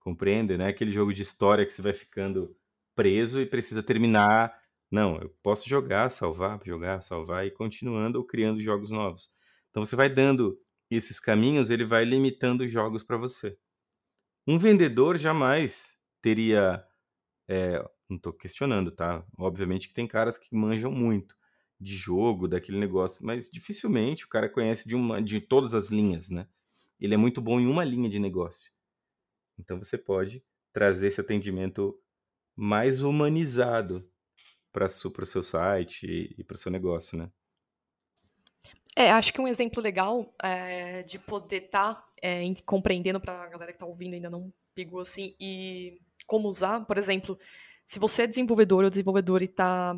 Compreende, né? Aquele jogo de história que você vai ficando preso e precisa terminar não, eu posso jogar, salvar, jogar, salvar e continuando ou criando jogos novos. Então você vai dando esses caminhos, ele vai limitando jogos para você. Um vendedor jamais teria. É, não estou questionando, tá? Obviamente que tem caras que manjam muito de jogo, daquele negócio, mas dificilmente o cara conhece de, uma, de todas as linhas, né? Ele é muito bom em uma linha de negócio. Então você pode trazer esse atendimento mais humanizado para o seu site e, e para o seu negócio, né? É, acho que um exemplo legal é, de poder estar tá, é, compreendendo para a galera que está ouvindo ainda não pegou assim e como usar, por exemplo, se você é desenvolvedor ou desenvolvedor e tá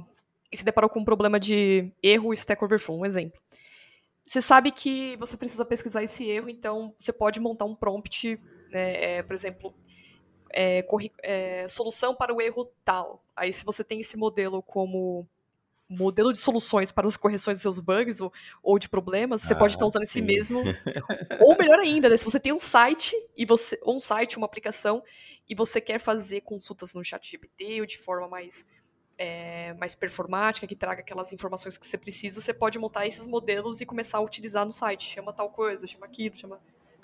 e se deparou com um problema de erro Stack Overflow, um exemplo. Você sabe que você precisa pesquisar esse erro, então você pode montar um prompt, né, é, por exemplo, é, é, solução para o erro tal. Aí, se você tem esse modelo como modelo de soluções para as correções de seus bugs ou, ou de problemas, você ah, pode estar usando sim. esse mesmo. <laughs> ou melhor ainda, né, se você tem um site e você um site, uma aplicação e você quer fazer consultas no chat GPT ou de forma mais é, mais performática, que traga aquelas informações que você precisa, você pode montar esses modelos e começar a utilizar no site. Chama tal coisa, chama aquilo, chama.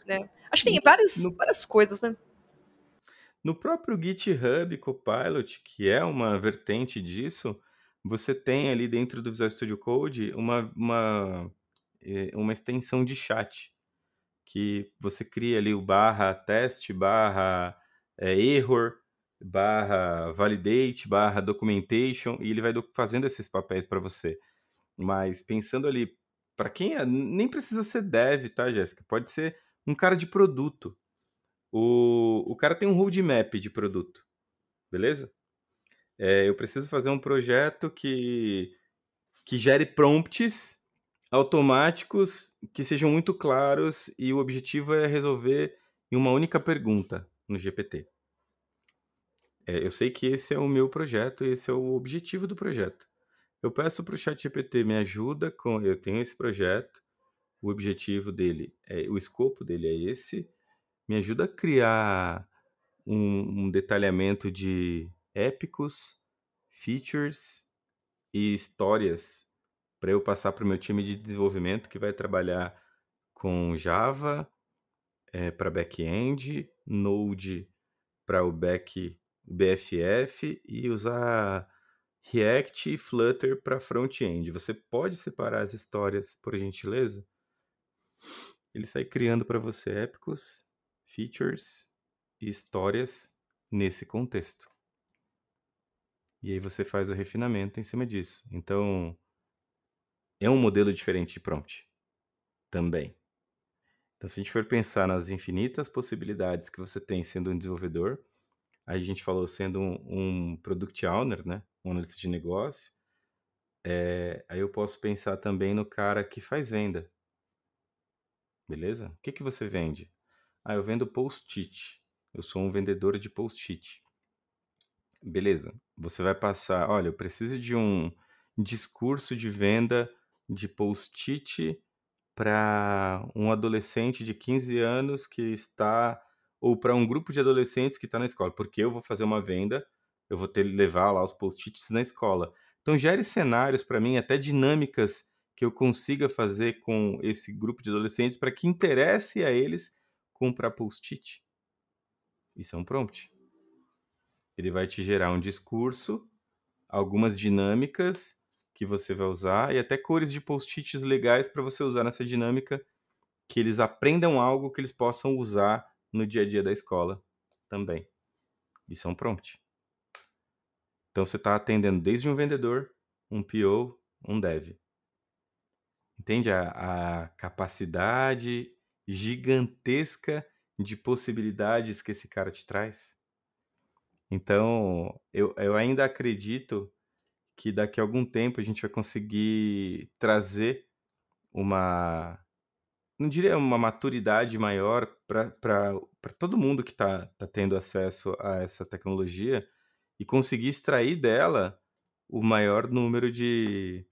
Né? Acho que tem várias, no, várias coisas, né? No próprio GitHub Copilot, que é uma vertente disso, você tem ali dentro do Visual Studio Code uma, uma, é, uma extensão de chat, que você cria ali o barra teste, barra é, error, barra validate, barra documentation, e ele vai fazendo esses papéis para você. Mas pensando ali, para quem é, nem precisa ser dev, tá, Jéssica? Pode ser um cara de produto. O, o cara tem um roadmap de produto, beleza? É, eu preciso fazer um projeto que, que gere prompts automáticos que sejam muito claros e o objetivo é resolver em uma única pergunta no GPT. É, eu sei que esse é o meu projeto, esse é o objetivo do projeto. Eu peço para o ChatGPT me ajuda com. Eu tenho esse projeto, o objetivo dele, é, o escopo dele é esse. Me ajuda a criar um, um detalhamento de épicos, features e histórias para eu passar para o meu time de desenvolvimento que vai trabalhar com Java é, para back-end, Node para o back BFF e usar React e Flutter para front-end. Você pode separar as histórias, por gentileza? Ele sai criando para você épicos, features e histórias nesse contexto. E aí você faz o refinamento em cima disso. Então, é um modelo diferente de prompt também. Então, se a gente for pensar nas infinitas possibilidades que você tem sendo um desenvolvedor, Aí a gente falou sendo um, um product owner, né? Um analista de negócio. É, aí eu posso pensar também no cara que faz venda. Beleza? O que, que você vende? Ah, eu vendo post-it. Eu sou um vendedor de post-it. Beleza. Você vai passar, olha, eu preciso de um discurso de venda de post-it para um adolescente de 15 anos que está ou para um grupo de adolescentes que está na escola, porque eu vou fazer uma venda, eu vou ter que levar lá os post-its na escola. Então gere cenários para mim, até dinâmicas que eu consiga fazer com esse grupo de adolescentes para que interesse a eles comprar post-it. Isso é um prompt. Ele vai te gerar um discurso, algumas dinâmicas que você vai usar e até cores de post-its legais para você usar nessa dinâmica, que eles aprendam algo que eles possam usar no dia a dia da escola também. Isso é um prompt. Então você está atendendo desde um vendedor, um PO, um dev. Entende a, a capacidade gigantesca de possibilidades que esse cara te traz? Então, eu, eu ainda acredito que daqui a algum tempo a gente vai conseguir trazer uma não diria uma maturidade maior para todo mundo que está tá tendo acesso a essa tecnologia e conseguir extrair dela o maior número de,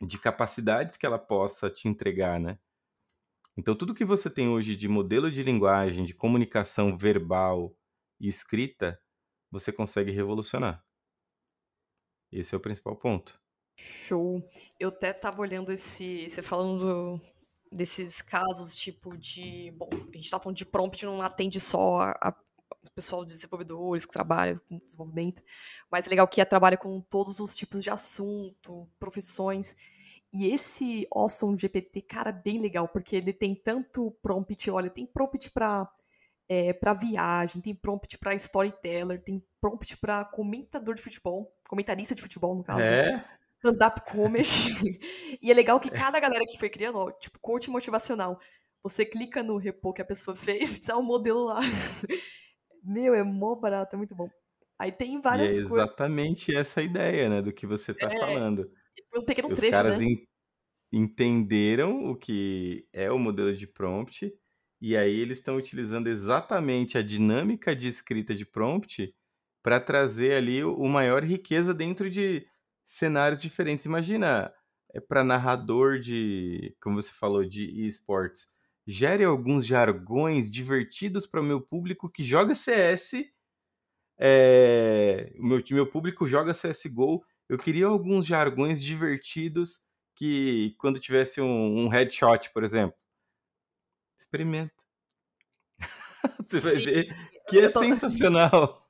de capacidades que ela possa te entregar, né? Então, tudo que você tem hoje de modelo de linguagem, de comunicação verbal e escrita, você consegue revolucionar. Esse é o principal ponto. Show. Eu até estava olhando esse. Você falando desses casos, tipo, de. Bom, a gente tá falando de prompt, não atende só a, o pessoal de desenvolvedores que trabalham com desenvolvimento, mas é legal que trabalha com todos os tipos de assunto, profissões. E esse Awesome GPT, cara, bem legal, porque ele tem tanto prompt, olha, tem prompt para é, para viagem, tem prompt para storyteller, tem prompt para comentador de futebol, comentarista de futebol, no caso. Né? É? Stand-up comedy. <laughs> e é legal que cada galera que foi criando, ó, tipo, coach motivacional, você clica no repo que a pessoa fez, <laughs> tá o modelo lá. Meu, é mó barato, é muito bom. Aí tem várias e é coisas. exatamente essa ideia, né, do que você tá É, falando. Um pequeno Os trecho, caras né? en- entenderam o que é o modelo de prompt e aí eles estão utilizando exatamente a dinâmica de escrita de prompt para trazer ali o maior riqueza dentro de cenários diferentes. Imagina, é para narrador de, como você falou, de esportes, gere alguns jargões divertidos para o meu público que joga CS. É, o meu, meu público joga CSGO. Eu queria alguns jargões divertidos que, quando tivesse um, um headshot, por exemplo, experimenta. <laughs> Você vai Sim, ver que é tô- <laughs> sensacional.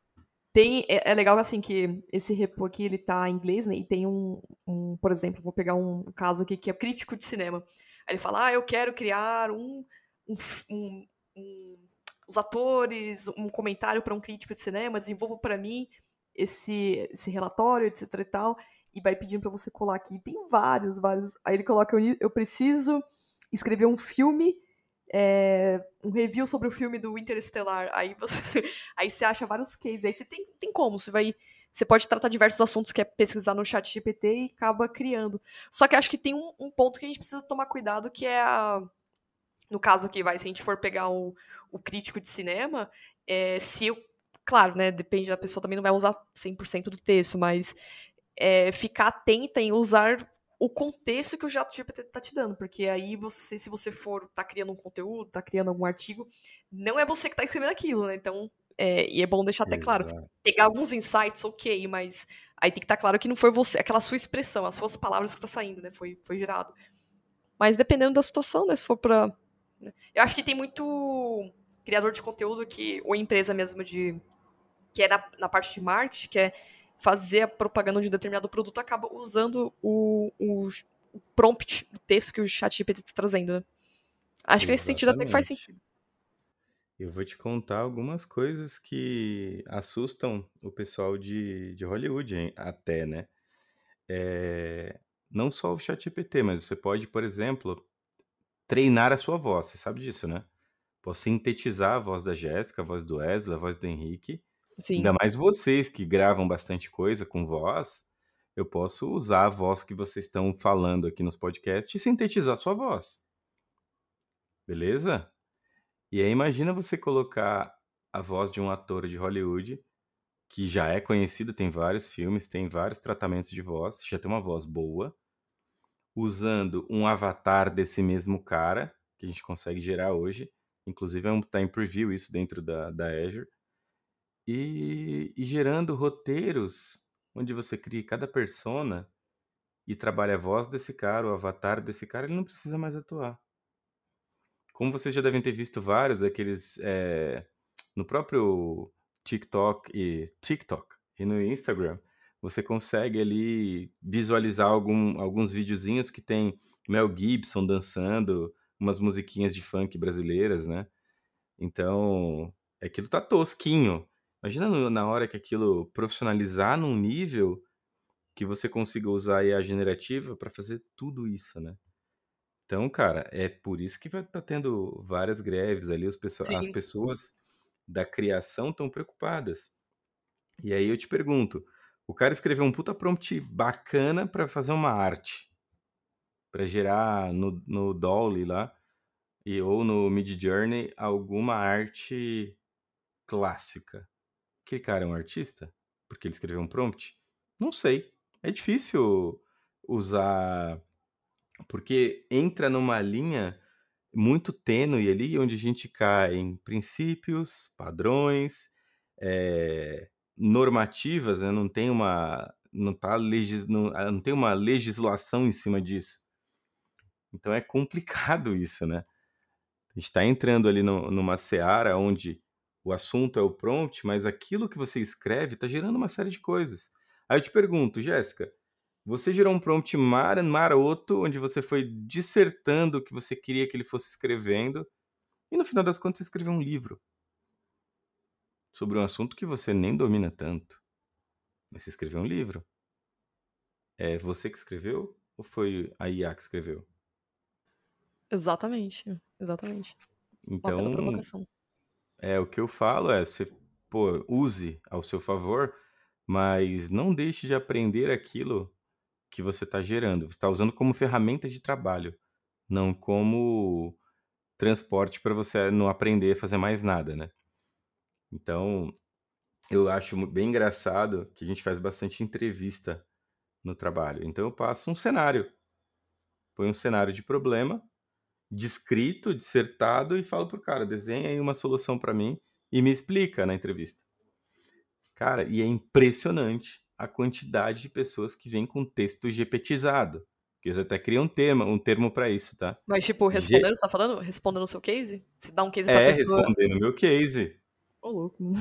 Tem, é, é legal assim que esse repo aqui ele tá em inglês, né? E tem um, um, por exemplo, vou pegar um caso aqui que é crítico de cinema. Aí ele fala: Ah, eu quero criar um, um, um- um- os atores, um comentário para um crítico de cinema, desenvolva para mim esse, esse relatório, etc e tal, e vai pedindo para você colar aqui. Tem vários, vários. Aí ele coloca: Eu preciso escrever um filme. é, um review sobre o filme do Interestelar. Aí você, <laughs> aí você acha vários cases. Aí você tem, tem como, você vai. Você pode tratar diversos assuntos que é pesquisar no chat GPT e acaba criando. Só que acho que tem um, um ponto que a gente precisa tomar cuidado, que é a. No caso aqui, vai, se a gente for pegar o, o crítico de cinema, é, se eu. Claro, né? Depende da pessoa, também não vai usar 100% do texto, mas é, ficar atenta em usar o contexto que o ChatGPT tá te dando, porque aí você, se você for tá criando um conteúdo, tá criando algum artigo, não é você que tá escrevendo aquilo, né? Então, é, e é bom deixar até claro, Exato. pegar alguns insights, ok, mas aí tem que estar claro que não foi você, aquela sua expressão, as suas palavras que está saindo, né? Foi, foi gerado. Mas dependendo da situação, né? Se for pra. né, Eu acho que tem muito criador de conteúdo que, ou empresa mesmo de. Que é na, na parte de marketing, que é fazer a propaganda de um determinado produto, acaba usando o, o, o prompt, o texto que o chat GPT está trazendo, né? Acho que nesse sentido até que faz Exatamente. sentido. Eu vou te contar algumas coisas que assustam o pessoal de, de Hollywood, hein, até, né? É, não só o ChatGPT, mas você pode, por exemplo, treinar a sua voz. Você sabe disso, né? Posso sintetizar a voz da Jéssica, a voz do Wesley, a voz do Henrique. Sim. Ainda mais vocês que gravam bastante coisa com voz, eu posso usar a voz que vocês estão falando aqui nos podcasts e sintetizar sua voz. Beleza? E aí imagina você colocar a voz de um ator de Hollywood que já é conhecido, tem vários filmes, tem vários tratamentos de voz, já tem uma voz boa, usando um avatar desse mesmo cara, que a gente consegue gerar hoje. Inclusive, é um, tá em preview isso dentro da, da Azure. E, e gerando roteiros onde você cria cada persona e trabalha a voz desse cara, o avatar desse cara, ele não precisa mais atuar. Como vocês já devem ter visto vários daqueles é, no próprio TikTok e TikTok e no Instagram, você consegue ali visualizar algum, alguns videozinhos que tem Mel Gibson dançando umas musiquinhas de funk brasileiras, né? Então, aquilo tá tosquinho. Imagina no- na hora que aquilo profissionalizar num nível que você consiga usar a IA generativa para fazer tudo isso, né? Então, cara, é por isso que vai estar tendo várias greves ali, as pessoas, as pessoas da criação estão preocupadas. E aí eu te pergunto, o cara escreveu um puta prompt bacana para fazer uma arte, para gerar no, no Dolly lá, e, ou no Midjourney alguma arte clássica. Aquele cara é um artista? Porque ele escreveu um prompt? Não sei. É difícil usar. Porque entra numa linha muito tênue ali, onde a gente cai em princípios, padrões, é, normativas, né? não tem uma. Não, tá legis, não, ah, não tem uma legislação em cima disso. Então é complicado isso, né? A gente está entrando ali no, numa seara onde o assunto é o prompt, mas aquilo que você escreve está gerando uma série de coisas. Aí eu te pergunto, Jéssica, você gerou um prompt mar maroto, onde você foi dissertando o que você queria que ele fosse escrevendo, e no final das contas você escreveu um livro sobre um assunto que você nem domina tanto. Mas você escreveu um livro. É você que escreveu ou foi a IA que escreveu? Exatamente, exatamente. Então, é o que eu falo é, você, pô, use ao seu favor, mas não deixe de aprender aquilo que você está gerando. Você está usando como ferramenta de trabalho, não como transporte para você não aprender a fazer mais nada, né? Então, eu acho bem engraçado que a gente faz bastante entrevista no trabalho. Então, eu passo um cenário. Põe um cenário de problema, descrito, dissertado, e falo pro cara, desenha aí uma solução para mim e me explica na entrevista. Cara, e é impressionante a quantidade de pessoas que vêm com texto GPTizado. Que eles até criam um termo, um termo para isso, tá? Mas, tipo, respondendo, G... você tá falando? Respondendo o seu case? Você dá um case pra é, pessoa... É, respondendo o meu case. Ô, oh, louco.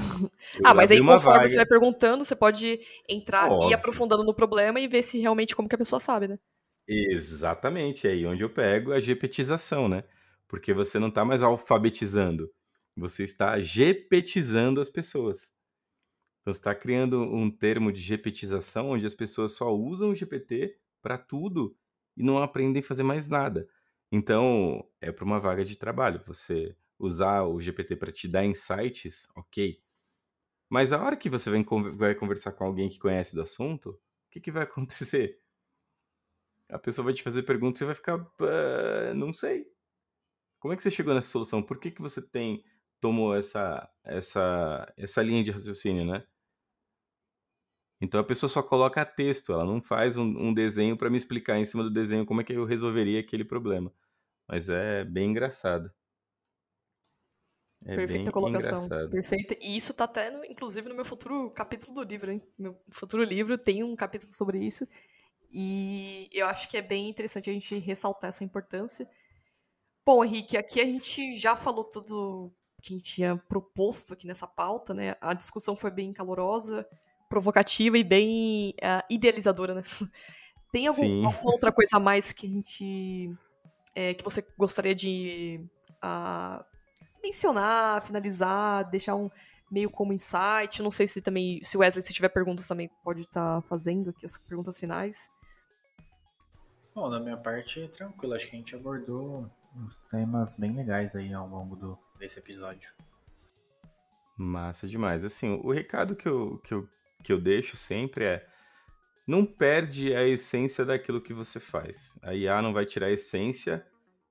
ah, mas aí conforme vaga... você vai perguntando, você pode entrar Óbvio. e ir aprofundando no problema e ver se realmente como que a pessoa sabe, né? Exatamente, é aí onde eu pego a GPTização, né? Porque você não está mais alfabetizando, você está GPTizando as pessoas. Então você está criando um termo de GPTização onde as pessoas só usam o GPT para tudo e não aprendem a fazer mais nada. Então, é para uma vaga de trabalho. Você usar o GPT para te dar insights, ok. Mas a hora que você vai conversar com alguém que conhece do assunto, o que, que vai <laughs> acontecer? A pessoa vai te fazer perguntas e você vai ficar. Uh, não sei. Como é que você chegou nessa solução? Por que, que você tem tomou essa, essa, essa linha de raciocínio, né? Então a pessoa só coloca texto, ela não faz um, um desenho para me explicar em cima do desenho como é que eu resolveria aquele problema. Mas é bem engraçado. É Perfeita colocação. Engraçado. Perfeita. E isso tá até, no, inclusive, no meu futuro capítulo do livro, hein? Meu futuro livro tem um capítulo sobre isso. E eu acho que é bem interessante a gente ressaltar essa importância. Bom, Henrique, aqui a gente já falou tudo que a gente tinha proposto aqui nessa pauta, né? A discussão foi bem calorosa, provocativa e bem uh, idealizadora, né? <laughs> Tem algum, alguma outra coisa a mais que a gente. É, que você gostaria de uh, mencionar, finalizar, deixar um meio como insight? Não sei se também. Se o Wesley, se tiver perguntas, também pode estar tá fazendo aqui as perguntas finais. Bom, da minha parte, tranquilo. Acho que a gente abordou uns temas bem legais aí ao longo do, desse episódio. Massa demais. Assim, o recado que eu, que eu, que eu deixo sempre é não perde a essência daquilo que você faz. A IA não vai tirar a essência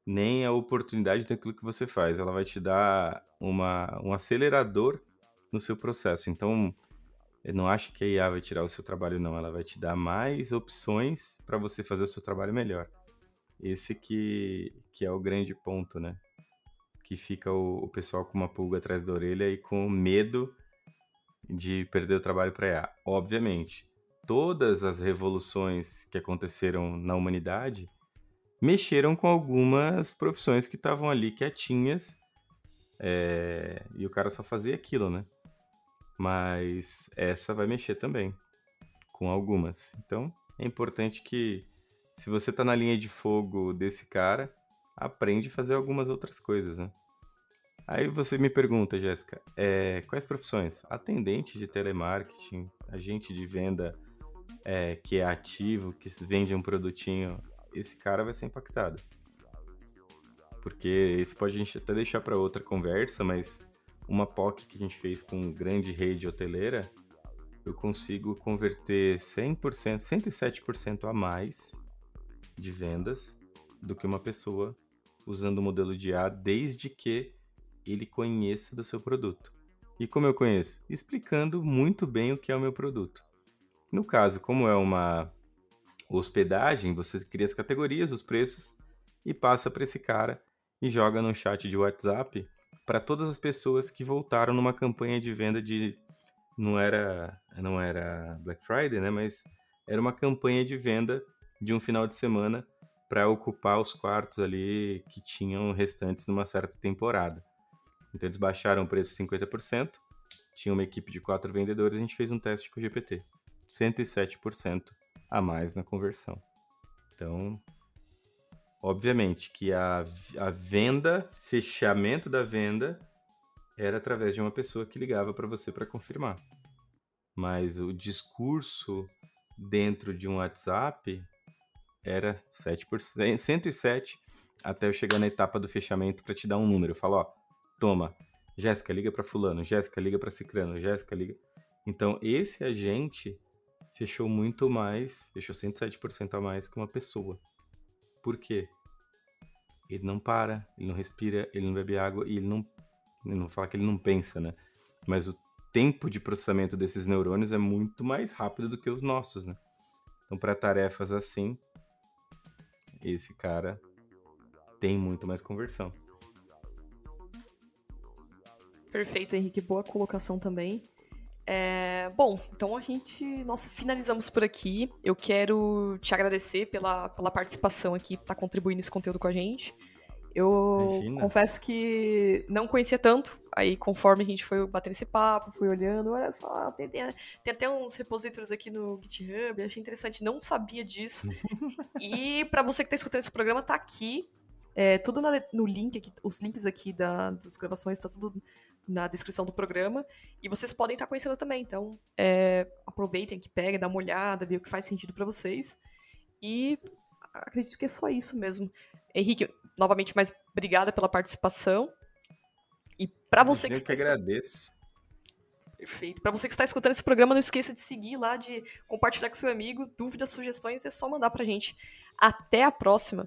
nem a oportunidade daquilo que você faz. Ela vai te dar uma, um acelerador no seu processo. Então, eu não acho que a IA vai tirar o seu trabalho, não. Ela vai te dar mais opções para você fazer o seu trabalho melhor. Esse que, que é o grande ponto, né? Que fica o, o pessoal com uma pulga atrás da orelha e com medo de perder o trabalho para IA. Obviamente, todas as revoluções que aconteceram na humanidade mexeram com algumas profissões que estavam ali quietinhas é, e o cara só fazia aquilo, né? Mas essa vai mexer também com algumas. Então é importante que, se você está na linha de fogo desse cara, aprende a fazer algumas outras coisas, né? Aí você me pergunta, Jéssica, é, quais profissões? Atendente de telemarketing, agente de venda é, que é ativo, que vende um produtinho, esse cara vai ser impactado. Porque isso pode a gente até deixar para outra conversa, mas uma POC que a gente fez com grande rede hoteleira, eu consigo converter 100%, 107% a mais de vendas do que uma pessoa usando o modelo de A, desde que ele conheça do seu produto. E como eu conheço? Explicando muito bem o que é o meu produto. No caso, como é uma hospedagem, você cria as categorias, os preços e passa para esse cara e joga no chat de WhatsApp para todas as pessoas que voltaram numa campanha de venda de não era não era Black Friday, né, mas era uma campanha de venda de um final de semana para ocupar os quartos ali que tinham restantes numa certa temporada. Então eles baixaram o preço 50%, tinha uma equipe de quatro vendedores, a gente fez um teste com o GPT. 107% a mais na conversão. Então, obviamente que a, a venda, fechamento da venda, era através de uma pessoa que ligava para você para confirmar. Mas o discurso dentro de um WhatsApp era 7%, 107 até eu chegar na etapa do fechamento para te dar um número. Eu falo, ó, toma, Jéssica liga para fulano, Jéssica liga para cicrano, Jéssica liga. Então esse agente fechou muito mais, fechou 107% a mais que uma pessoa. Por quê? Ele não para, ele não respira, ele não bebe água e ele não, não vou falar que ele não pensa, né? Mas o tempo de processamento desses neurônios é muito mais rápido do que os nossos, né? Então, para tarefas assim, esse cara tem muito mais conversão. Perfeito, Henrique. Boa colocação também. É, bom, então a gente. Nós finalizamos por aqui. Eu quero te agradecer pela, pela participação aqui, por estar tá contribuindo esse conteúdo com a gente. Eu Imagina. confesso que não conhecia tanto. Aí, conforme a gente foi batendo esse papo, fui olhando, olha só, tem, tem, tem até uns repositórios aqui no GitHub, achei interessante, não sabia disso. <laughs> e para você que está escutando esse programa, tá aqui. É, tudo na, no link aqui, os links aqui da, das gravações, tá tudo na descrição do programa. E vocês podem estar conhecendo também. Então, é, aproveitem que pega, dá uma olhada, vê o que faz sentido para vocês. E acredito que é só isso mesmo. Henrique, novamente, mais obrigada pela participação. E para você que, Eu que agradeço. Perfeito. Para você que está escutando esse programa, não esqueça de seguir lá, de compartilhar com seu amigo. Dúvidas, sugestões, é só mandar pra gente. Até a próxima.